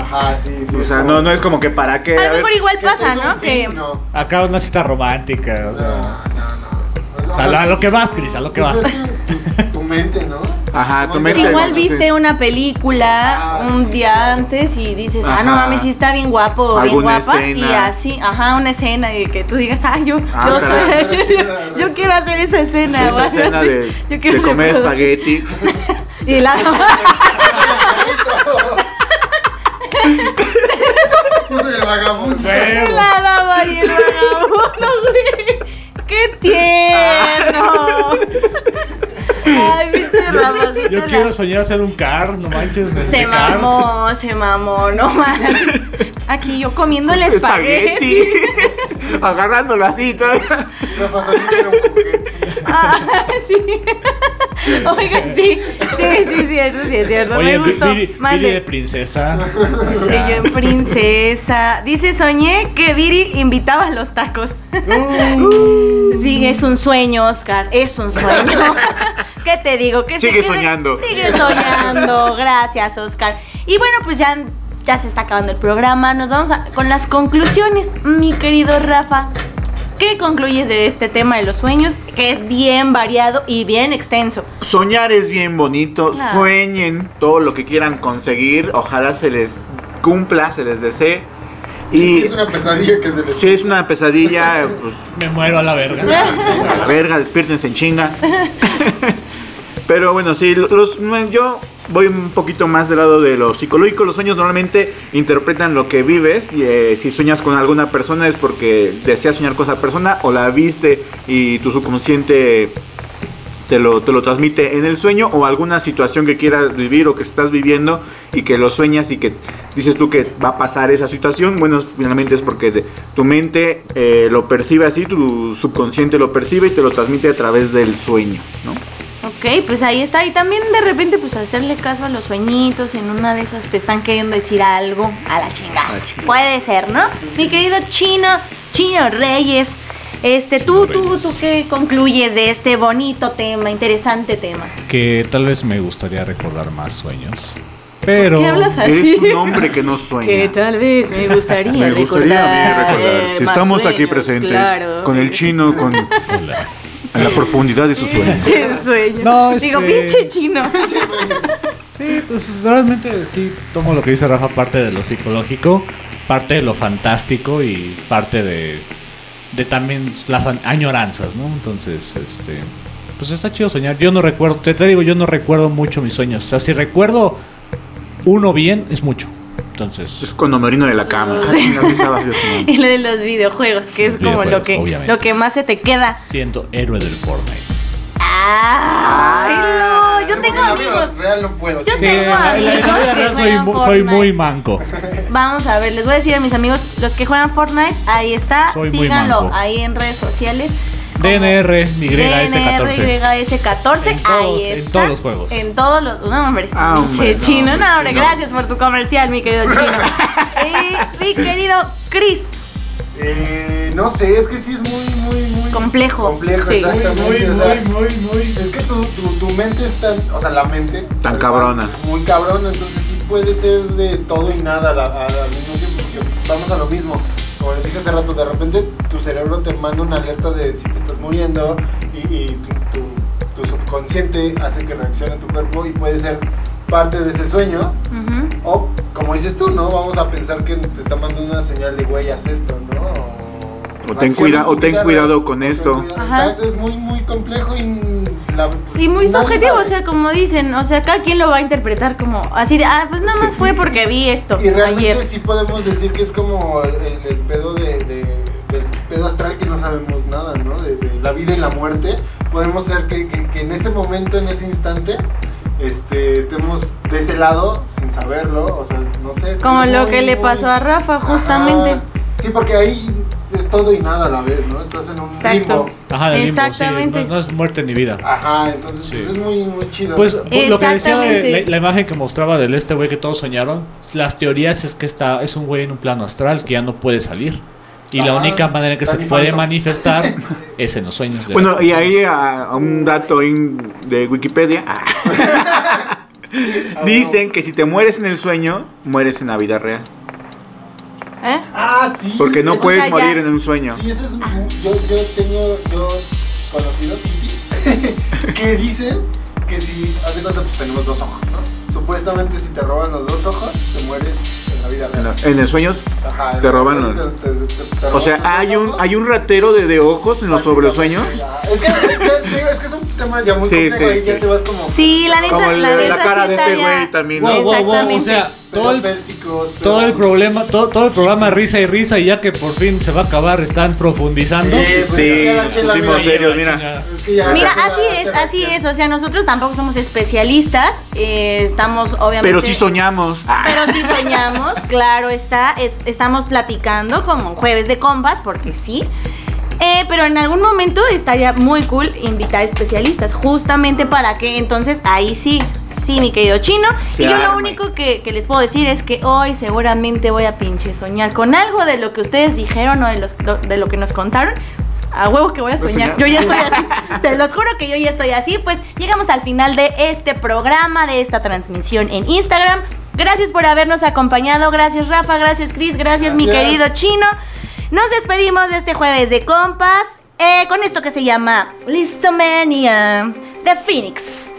Ajá, sí, sí. o sea, como- no, no es como que para qué. A lo mejor igual pasa, ¿no? fin, Que No, Acá una cita romántica, o no, sea. no. no. O sea, a lo que vas, Chris, a lo que Pues vas. tu mente, ¿no? Ajá, tu mente. igual sí. viste una película Ah, un sí. día antes y dices, ah, no mames, sí está bien guapo o bien guapa. Y escena. así, ajá, una escena y que tú digas, ah, yo, Ah, yo soy, yo quiero hacer esa escena. o Esa algo escena así. de, Yo quiero de comer reproducir. espagueti. Y la Yo soy el vagabundo. La dama y el vagabundo, güey. ¡Qué tierno! Ay, pinche. Yo la- quiero soñar ser un car, no manches. Se de Cars. mamó, se mamó, no manches. Aquí yo comiendo el espagueti. Agarrándolo así. todo. Rafa un juguete. Ah, sí. Oiga, sí. Sí, sí, cierto, sí, es cierto. Oye, Me gustó. Viri, de princesa. Que yo en princesa. Dice, soñé que Viri invitaba a los tacos. Uh. Sí, es un sueño, Oscar. Es un sueño. ¿Qué te digo? Que Sigue soñando. Sigue soñando. Gracias, Oscar. Y bueno, pues ya, ya se está acabando el programa. Nos vamos a- con las conclusiones, mi querido Rafa. ¿Qué concluyes de este tema de los sueños? Que es bien variado y bien extenso. Soñar es bien bonito. Claro. Sueñen todo lo que quieran conseguir. Ojalá se les cumpla, se les desee. Y es una pesadilla que se les. si es una pesadilla, pues Me muero a la verga. a la verga, despiértense en chinga. Pero bueno, sí, los, yo voy un poquito más del lado de lo psicológico. Los sueños normalmente interpretan lo que vives. Y, eh, si sueñas con alguna persona es porque deseas soñar con esa persona o la viste y tu subconsciente te lo, te lo transmite en el sueño o alguna situación que quieras vivir o que estás viviendo y que lo sueñas y que dices tú que va a pasar esa situación, bueno, finalmente es porque tu mente eh, lo percibe así, tu subconsciente lo percibe y te lo transmite a través del sueño, ¿no? Ok, pues ahí está. Y también de repente, pues hacerle caso a los sueñitos. En una de esas te están queriendo decir algo. A la chingada. A la chingada. Puede ser, ¿no? Mi querido Chino, Chino Reyes. Este, tú, tú, Reyes. tú, ¿qué concluyes de este bonito tema, interesante tema? Que tal vez me gustaría recordar más sueños. Pero. ¿Qué hablas así? Eres un hombre que no sueña. Que tal vez me gustaría Me gustaría a mí recordar. eh, Si estamos aquí presentes claro. con el chino, con Hola. En la profundidad de sus sueños. Pinche sueño. No, Digo, este- pinche chino. Sí, pues realmente sí tomo lo que dice Rafa, parte de lo psicológico, parte de lo fantástico y parte de, de también las an- añoranzas, ¿no? Entonces, este, pues está chido soñar. Yo no recuerdo, te, te digo, yo no recuerdo mucho mis sueños. O sea, si recuerdo uno bien, es mucho. Entonces, Es cuando me orino de la cama. Ah. Y lo de los videojuegos, que es como lo que, obviamente. lo que más se te queda. siendo héroe del Fortnite. ¡Ay, no! Yo tengo amigos. real no puedo. Yo sí. tengo la- la amigos que soy, juegan soy muy manco. Vamos a ver, les voy a decir a mis amigos, los que juegan Fortnite, ahí está, Soy síganlo ahí en redes sociales. DNR, YS14. DNRYS14, En todos- ahí en todos los juegos. En todos los. No, hombre. Ah, hombre, Che, no, chino, no, hombre, chino. Gracias por tu comercial, mi querido chino. y mi querido Chris. Eh, no sé, es que sí es muy, muy, muy Complejo. Complejo, Sí. exactamente. o sea, muy, muy. Es que tu, tu, tu mente es tan, o sea, la mente. Tan cabrona. Muy cabrona, entonces sí puede ser de todo y nada al mismo tiempo, vamos a lo mismo. Como les dije hace rato, de repente tu cerebro te manda una alerta de si te estás muriendo y, y tu, tu- tu subconsciente hace que reaccione tu cuerpo y puede ser parte de ese sueño. O, como dices tú, ¿no? Vamos a pensar que te está mandando una señal de güey, haz esto, ¿no? O ten cuida- o ten cuidado con esto. Exacto, es muy, muy complejo y, la- Y muy subjetivo, sabe. o sea, como dicen, o sea, cada quien lo va a interpretar como así de, ah, pues nada más fue porque vi esto Y realmente ayer. sí podemos decir que es como el, pedo de, de- del pedo astral que no sabemos nada, ¿no? De, de la vida y la muerte. Podemos ser que, que- que en ese momento, en ese instante, este, estemos de ese lado sin saberlo, o sea, no sé. Como lo muy, que le pasó a Rafa, Ajá. justamente. Sí, porque ahí todo y nada a la vez, ¿no? Estás en un Exacto. limbo. Ajá, de limbo, sí, Exactamente. no, no es muerte ni vida. Ajá, entonces Sí. pues es muy, muy chido. Pues lo que decía de Exactamente. la, la imagen que mostraba del este güey que todos soñaron, las teorías es que está es un güey en un plano astral que ya no puede salir. Y la única manera en que se puede manifestar es en los sueños. de Bueno, y ahí a, a un dato in- de Wikipedia. Dicen que si te mueres en el sueño, mueres en la vida real. Ah, sí. Porque no eso- puedes ya- morir en un sueño. Sí, ese es yo, yo tengo yo conocidos hippies que dicen que si haz de cuenta pues tenemos dos ojos, ¿no? Supuestamente si te roban los dos ojos, te mueres en la vida real. la- en el sueño, Ajá, te roban los- te- te- te- te o sea, hay un ojos. hay un ratero de, de ojos en los sobre los sueños. Ah, Es que, es que, es que es un tema ya muy Sí, complejo sí, ya sí. te vas como Sí, la neta, Como el- la la neta cara sí de este güey también. Wow, wow, wow, o sea, todo el, célticos, todo el problema, todo, todo el programa risa y risa y ya que por fin se va a acabar, están profundizando. Sí, pues, Sí, nos pusimos mira, serios, mira. chingada. Es que ya- Mira, ya así es, así es. O sea, nosotros tampoco somos especialistas. eh, estamos, obviamente. Pero sí soñamos. Ah, Pero sí soñamos, claro está. eh, estamos platicando como jueves de compas, porque sí. Eh, pero en algún momento estaría muy cool invitar especialistas, justamente para que entonces ahí sí, sí, mi querido chino. Se y yo lo único que, que les puedo decir es que hoy seguramente voy a pinche soñar con algo de lo que ustedes dijeron o de, los, de lo que nos contaron. A huevo que voy a soñar. Yo ya estoy así. Se los juro que yo ya estoy así. Pues llegamos al final de este programa, de esta transmisión en Instagram. Gracias por habernos acompañado. Gracias Rafa, gracias Chris, gracias, mi Gracias. querido chino. Nos despedimos de este jueves de compas eh, con esto que se llama Listomania de Phoenix.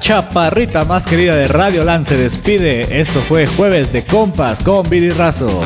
Chaparrita más querida de Radio Land se despide. Esto fue Jueves de Compas con Billy Razo.